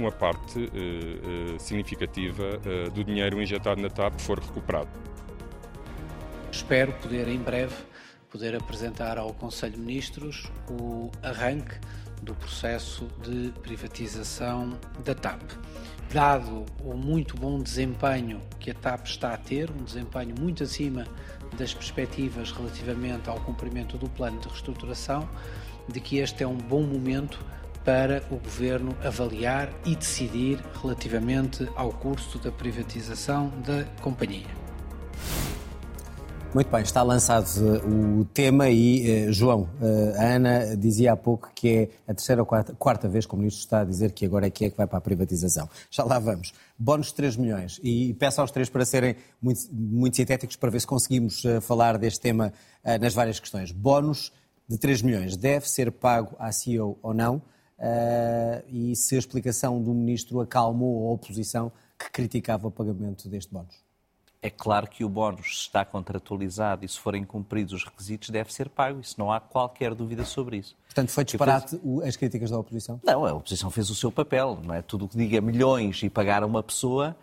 uma parte uh, significativa do dinheiro injetado na TAP for recuperado.
Espero poder em breve poder apresentar ao Conselho de Ministros o arranque do processo de privatização da TAP. Dado o muito bom desempenho que a TAP está a ter, um desempenho muito acima das perspectivas relativamente ao cumprimento do plano de reestruturação, de que este é um bom momento para o Governo avaliar e decidir relativamente ao curso da privatização da companhia.
Muito bem, está lançado eh, o tema e, uh, João, uh, a Ana dizia há pouco que é a terceira ou quarta, quarta, vez que o Ministro está a dizer que agora é que é que vai para a privatização. Já lá vamos. Bónus de 3 milhões. E peço aos três para serem muito, muito sintéticos para ver se conseguimos falar deste tema nas várias questões. Bónus de 3 milhões deve ser pago à CEO ou não? e se a explicação do Ministro acalmou a oposição que criticava o pagamento deste bónus?
É claro que o bónus está contratualizado e se forem cumpridos os requisitos deve ser pago. Isso não há qualquer dúvida sobre isso.
Portanto, foi disparate as críticas da oposição?
Não, a oposição fez o seu papel. Não é tudo o que diga milhões e pagar a uma pessoa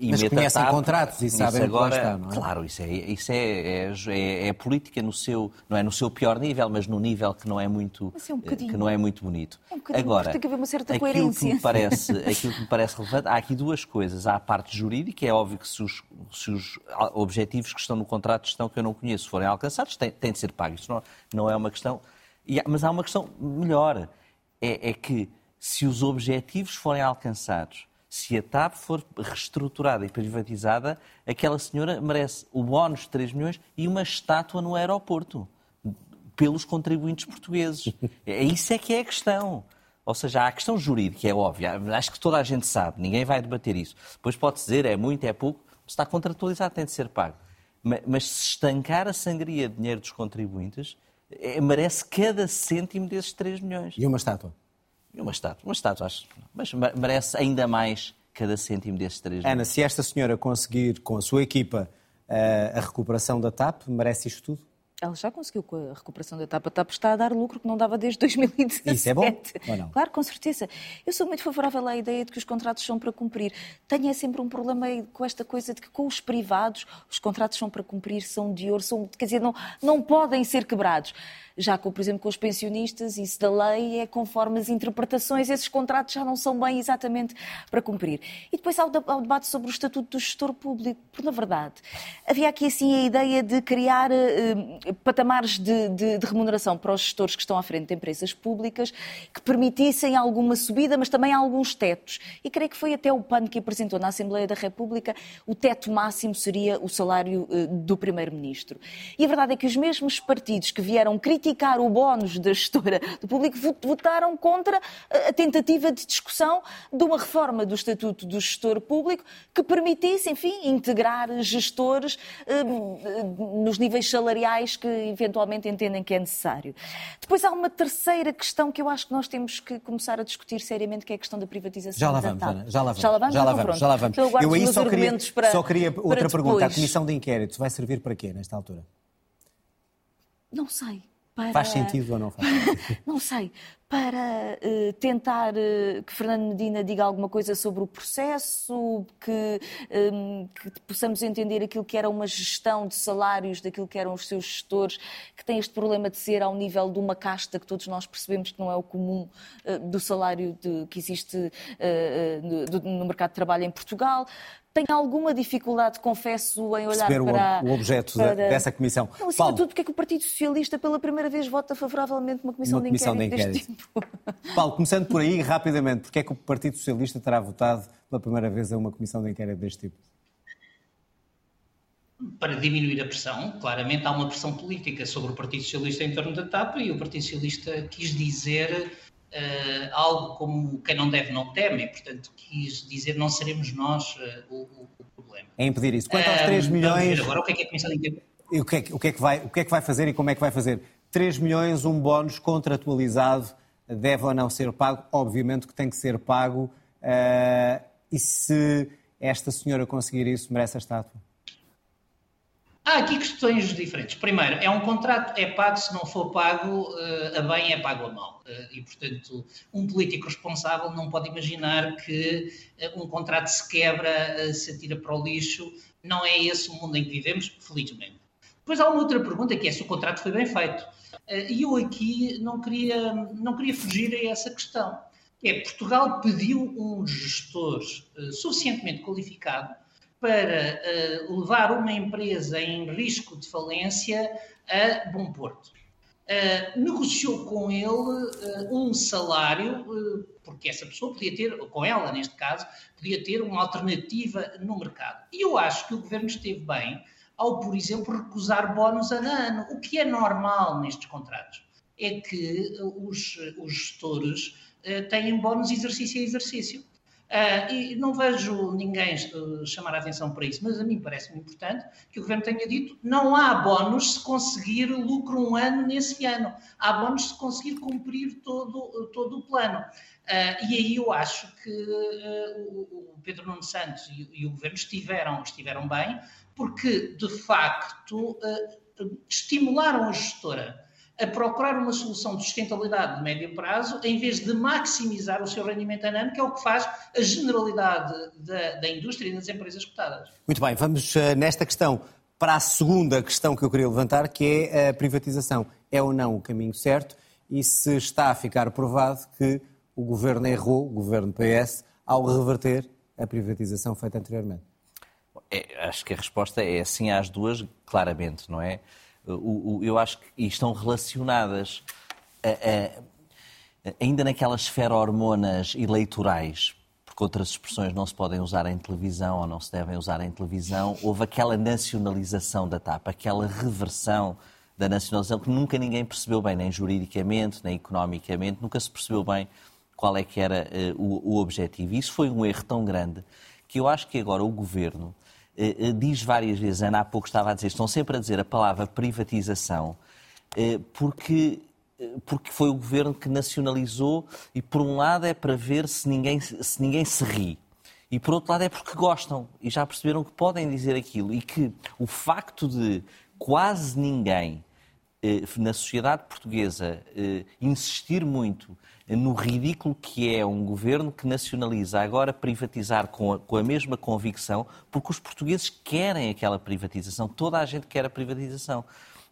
e Mas conhecem TAP, contratos e sabem agora, que está, não é?
Claro, isso, é, isso é, é, é, política no seu, não é no seu pior nível, mas no nível que não é muito,
é um
que não é muito bonito.
É um agora, tem que haver uma certa
aquilo
coerência.
Que me parece, aquilo que me parece relevante, há aqui duas coisas. Há a parte jurídica, é óbvio que se os, se os objetivos que estão no contrato de gestão que eu não conheço forem alcançados, têm, têm de ser pagos. Isso não, não é uma questão... Mas há uma questão melhor, é, é que se os objetivos forem alcançados se a TAP for reestruturada e privatizada, aquela senhora merece o bónus de 3 milhões e uma estátua no aeroporto, pelos contribuintes portugueses. É isso é que é a questão. Ou seja, há a questão jurídica, é óbvia, acho que toda a gente sabe, ninguém vai debater isso. Depois pode dizer, é muito, é pouco, se está contratualizado, tem de ser pago. Mas se estancar a sangria de dinheiro dos contribuintes, é, merece cada cêntimo desses 3 milhões.
E uma estátua?
Uma estátua, uma estátua, acho. Mas merece ainda mais cada cêntimo desses três
Ana, se esta senhora conseguir, com a sua equipa, eh, a recuperação da TAP, merece isto tudo?
Ela já conseguiu com a recuperação da etapa TAP, está a dar lucro que não dava desde 2017.
Isso é bom ou não?
Claro, com certeza. Eu sou muito favorável à ideia de que os contratos são para cumprir. Tenho é sempre um problema com esta coisa de que com os privados os contratos são para cumprir, são de ouro, são, quer dizer, não, não podem ser quebrados. Já com, por exemplo, com os pensionistas, isso da lei é conforme as interpretações, esses contratos já não são bem exatamente para cumprir. E depois há o, há o debate sobre o estatuto do gestor público, porque, na verdade, havia aqui assim a ideia de criar uh, patamares de, de, de, remuneração para os gestores que estão à frente de empresas públicas que permitissem alguma subida, mas também alguns tetos. E creio que foi até o PAN que apresentou na Assembleia da República o teto máximo seria o salário uh, do Primeiro-Ministro. E a verdade é que os mesmos partidos que vieram criticar criticar o bónus da gestora do público votaram contra a tentativa de discussão de uma reforma do Estatuto do Gestor Público que permitisse, enfim, integrar gestores eh, nos níveis salariais que eventualmente entendem que é necessário. Depois há uma terceira questão que eu acho que nós temos que começar a discutir seriamente, que é a questão da privatização
já lá
vamos,
Ana, já lá vamos.
Já lá vamos,
já lá
então
vamos. Já lá vamos.
Então,
eu aí só queria,
para,
só queria outra pergunta. A comissão de inquérito vai servir para quê nesta altura?
Não sei. Para...
Faz sentido ou não faz?
não sei. Para uh, tentar uh, que Fernando Medina diga alguma coisa sobre o processo, que, um, que, possamos entender aquilo que era uma gestão de salários daquilo que eram os seus gestores, que tem este problema de ser ao nível de uma casta que todos nós percebemos que não é o comum uh, do salário de, que existe no, no mercado de trabalho em Portugal tenho alguma dificuldade, confesso, em olhar
Perceber
para...
o objeto para... dessa comissão.
Não, acima de tudo, porque é que o Partido Socialista, pela primeira vez, vota favoravelmente uma comissão,
uma de inquérito, de inquérito. Tipo. Paulo, começando por aí, rapidamente, porque é que o Partido Socialista terá votado pela primeira vez a uma comissão de inquérito deste tipo?
Para diminuir a pressão, claramente há uma pressão política sobre o Partido Socialista em torno da TAP e o Partido Socialista quis dizer uh, algo como quem não deve não teme, portanto quis dizer não seremos nós uh, o, o, problema.
É impedir isso. Quanto aos 3 milhões...
Agora, o que é que a Comissão de
o que, é, o, que é que vai, o que é que vai fazer e como é que vai fazer? 3 milhões, um bónus contratualizado, deve ou não ser pago? Obviamente que tem que ser pago. Uh, e se esta senhora conseguir isso, merece a estátua?
Há aqui questões diferentes. Primeiro, é um contrato, é pago, se não for pago a bem, é pago a mal. E, portanto, um político responsável não pode imaginar que um contrato se quebra, se atira para o lixo. Não é esse o mundo em que vivemos, felizmente. Depois há uma outra pergunta, que é se o contrato foi bem feito. E eu aqui não queria, não queria fugir a essa questão. É, Portugal pediu um gestor suficientemente qualificado para uh, levar uma empresa em risco de falência a bom porto. Uh, negociou com ele uh, um salário, porque essa pessoa podia ter, com ela neste caso, podia ter uma alternativa no mercado. E eu acho que o governo esteve bem ao, por exemplo, recusar bónus a ano. O que é normal nestes contratos é que os, os gestores têm bónus exercício a exercício. Uh, e não vejo ninguém uh, chamar a atenção para isso, mas a mim parece-me importante que o Governo tenha dito não há bónus se conseguir lucro um ano nesse ano, há bónus se conseguir cumprir todo, uh, todo o plano. e aí eu acho que o, o, Pedro Nuno Santos e, e, o Governo estiveram, estiveram bem, porque de facto estimularam a gestora a procurar uma solução de sustentabilidade de médio prazo, em vez de maximizar o seu rendimento ano, que é o que faz a generalidade da, da indústria e das empresas cotadas.
Muito bem, vamos uh, nesta questão para a segunda questão que eu queria levantar, que é a privatização. É ou não o caminho certo? E se está a ficar provado que o governo errou, o governo PS, ao reverter a privatização feita anteriormente?
É, acho que a resposta é sim às duas, claramente, não é? o, o, eu acho que estão relacionadas a, a, ainda naquelas ferormonas eleitorais, porque outras expressões não se podem usar em televisão ou não se devem usar em televisão, houve aquela nacionalização da TAP, aquela reversão da nacionalização que nunca ninguém percebeu bem, nem juridicamente, nem economicamente, nunca se percebeu bem qual é que era uh, o, o objetivo. E isso foi um erro tão grande que eu acho que agora o governo diz várias vezes, Ana há pouco estava a dizer, estão sempre a dizer a palavra privatização, eh, porque porque foi o governo que nacionalizou e por um lado é para ver se ninguém se, ninguém se ri e por outro lado é porque gostam e já perceberam que podem dizer aquilo e que o facto de quase ninguém eh, na sociedade portuguesa eh, insistir muito no ridículo que é um governo que nacionaliza agora privatizar com a, com a, mesma convicção, porque os portugueses querem aquela privatização, toda a gente quer a privatização.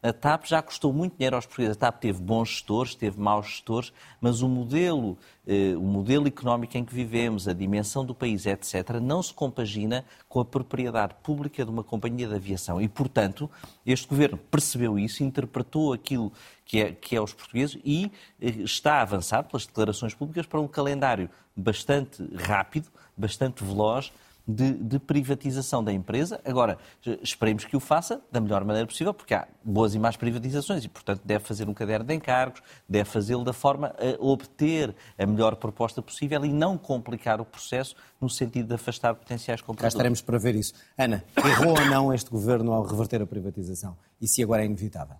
A TAP já custou muito dinheiro aos portugueses. A TAP teve bons gestores, teve maus gestores, mas o modelo, eh, o modelo económico em que vivemos, a dimensão do país, etc., não se compagina com a propriedade pública de uma companhia de aviação. E, portanto, este governo percebeu isso, interpretou aquilo que é, que é os portugueses e eh, está a avançar, pelas declarações públicas, para um calendário bastante rápido, bastante veloz, de, de, privatização da empresa. Agora, esperemos que o faça da melhor maneira possível, porque há boas e más privatizações e, portanto, deve fazer um caderno de encargos, deve fazê-lo da forma a obter a melhor proposta possível e não complicar o processo no sentido de afastar potenciais compradores.
Já estaremos para ver isso. Ana, errou ou não este governo ao reverter a privatização? E se agora é inevitável?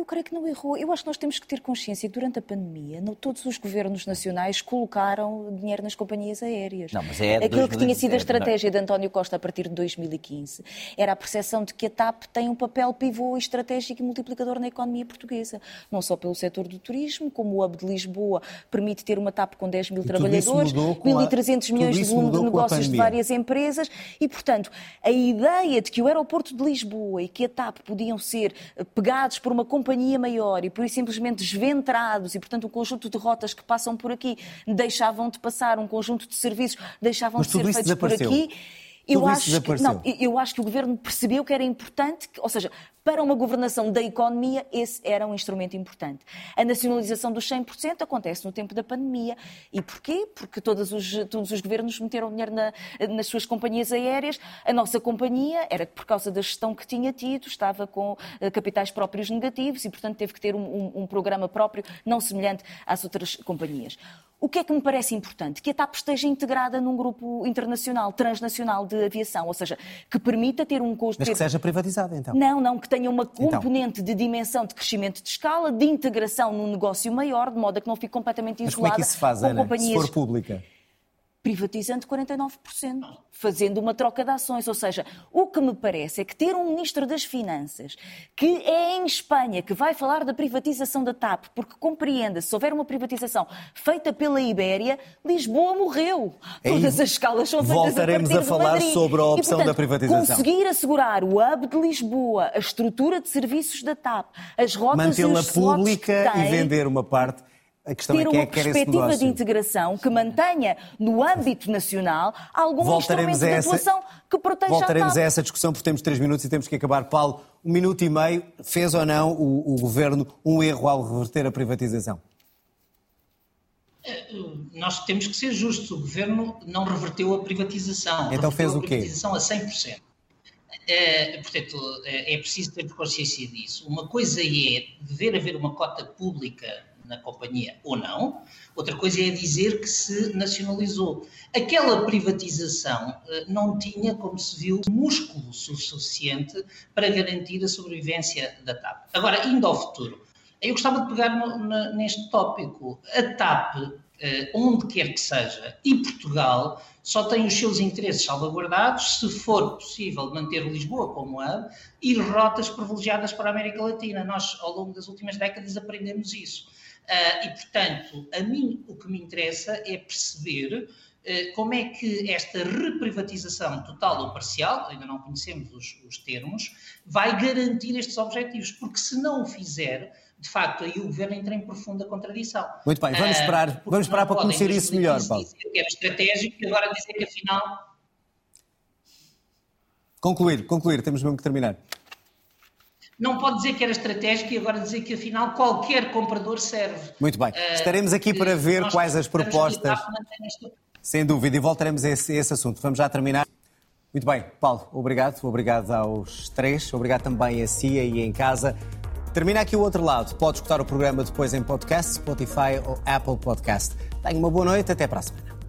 Eu creio que não errou. Eu acho que nós temos que ter consciência que durante a pandemia todos os governos nacionais colocaram dinheiro nas companhias aéreas.
Não, mas é
Aquilo que tinha sido a estratégia de António Costa a partir de 2015 era a percepção de que a TAP tem um papel pivô estratégico e multiplicador na economia portuguesa. Não só pelo setor do turismo, como o Hub de Lisboa permite ter uma TAP com 10 mil trabalhadores, 1.300 milhões de volume de negócios de várias empresas e, portanto, a ideia de que o aeroporto de Lisboa e que a TAP podiam ser pegados por uma companhia companhia maior e por isso simplesmente desventrados e, portanto, um conjunto de rotas que passam por aqui deixavam de passar, um conjunto de serviços deixavam
Mas
de ser feitos por aqui.
Eu acho,
que, não, eu acho que o governo percebeu que era importante, que, ou seja, para uma governação da economia, esse era um instrumento importante. A nacionalização dos 100% acontece no tempo da pandemia. E porquê? Porque todos os, todos os governos meteram dinheiro na, nas suas companhias aéreas. A nossa companhia era por causa da gestão que tinha tido, estava com uh, capitais próprios negativos e, portanto, teve que ter um, um, um programa próprio, não semelhante às outras companhias. O que é que me parece importante? Que a TAP esteja integrada num grupo internacional, transnacional de aviação, ou seja, que permita ter um custo...
Mas que seja privatizada, então.
Não, não, que tenha uma então. componente então. de dimensão de crescimento de escala, de integração num negócio maior, de modo a que não fique completamente isolada. Mas
como é que isso se faz, Ana, companhias... se for pública?
Privatizando 49%, fazendo uma troca de ações. Ou seja, o que me parece é que ter um ministro das Finanças que é em Espanha, que vai falar da privatização da TAP, porque compreenda, se houver uma privatização feita pela Ibéria, Lisboa morreu.
Aí,
Todas as escalas são feitas
Voltaremos
a,
a falar sobre a opção
e, portanto,
da privatização.
Conseguir assegurar o hub de Lisboa, a estrutura de serviços da TAP, as rotas e
Mantê-la pública e vender uma parte
ter
é
uma
é que
perspectiva de integração que mantenha no âmbito nacional algum
Voltaremos
instrumento
essa...
de atuação que proteja
Voltaremos
a,
a essa discussão porque temos três minutos e temos que acabar. Paulo, um minuto e meio, fez ou não o, o Governo um erro ao reverter a privatização?
Nós temos que ser justos. O Governo não reverteu a privatização.
Então fez o quê?
a privatização a 100%. É, portanto, é preciso ter consciência disso. Uma coisa é dever haver uma cota pública na companhia ou não, outra coisa é dizer que se nacionalizou. Aquela privatização eh, não tinha, como se viu, músculo suficiente para garantir a sobrevivência da TAP. Agora, indo ao futuro, eu gostava de pegar no, no, neste tópico. A TAP, eh, onde quer que seja, e Portugal, só tem os seus interesses salvaguardados se for possível manter Lisboa como hub e rotas privilegiadas para a América Latina. Nós, ao longo das últimas décadas, aprendemos isso. Uh, e, portanto, a mim o que me interessa é perceber uh, como é que esta reprivatização total ou parcial, ainda não conhecemos os, os termos, vai garantir estes objetivos, porque se não o fizer, de facto, aí o governo entra em profunda contradição.
Muito bem, vamos ah, esperar, uh, vamos esperar para conhecer isso melhor, Paulo.
Dizer que era estratégico e agora dizer que afinal.
Concluir, concluir, temos mesmo que terminar
não pode dizer que era estratégico e agora dizer que afinal qualquer comprador serve.
Muito bem. Uh, Estaremos aqui para ver quais as propostas. Sem dúvida, e voltaremos a esse, a esse assunto. Vamos já terminar. Muito bem, Paulo, obrigado. Obrigado aos três. Obrigado também a si e em casa. Termina aqui o outro lado. Pode escutar o programa depois em podcast, Spotify ou Apple Podcast. Tenha uma boa noite. Até para a semana.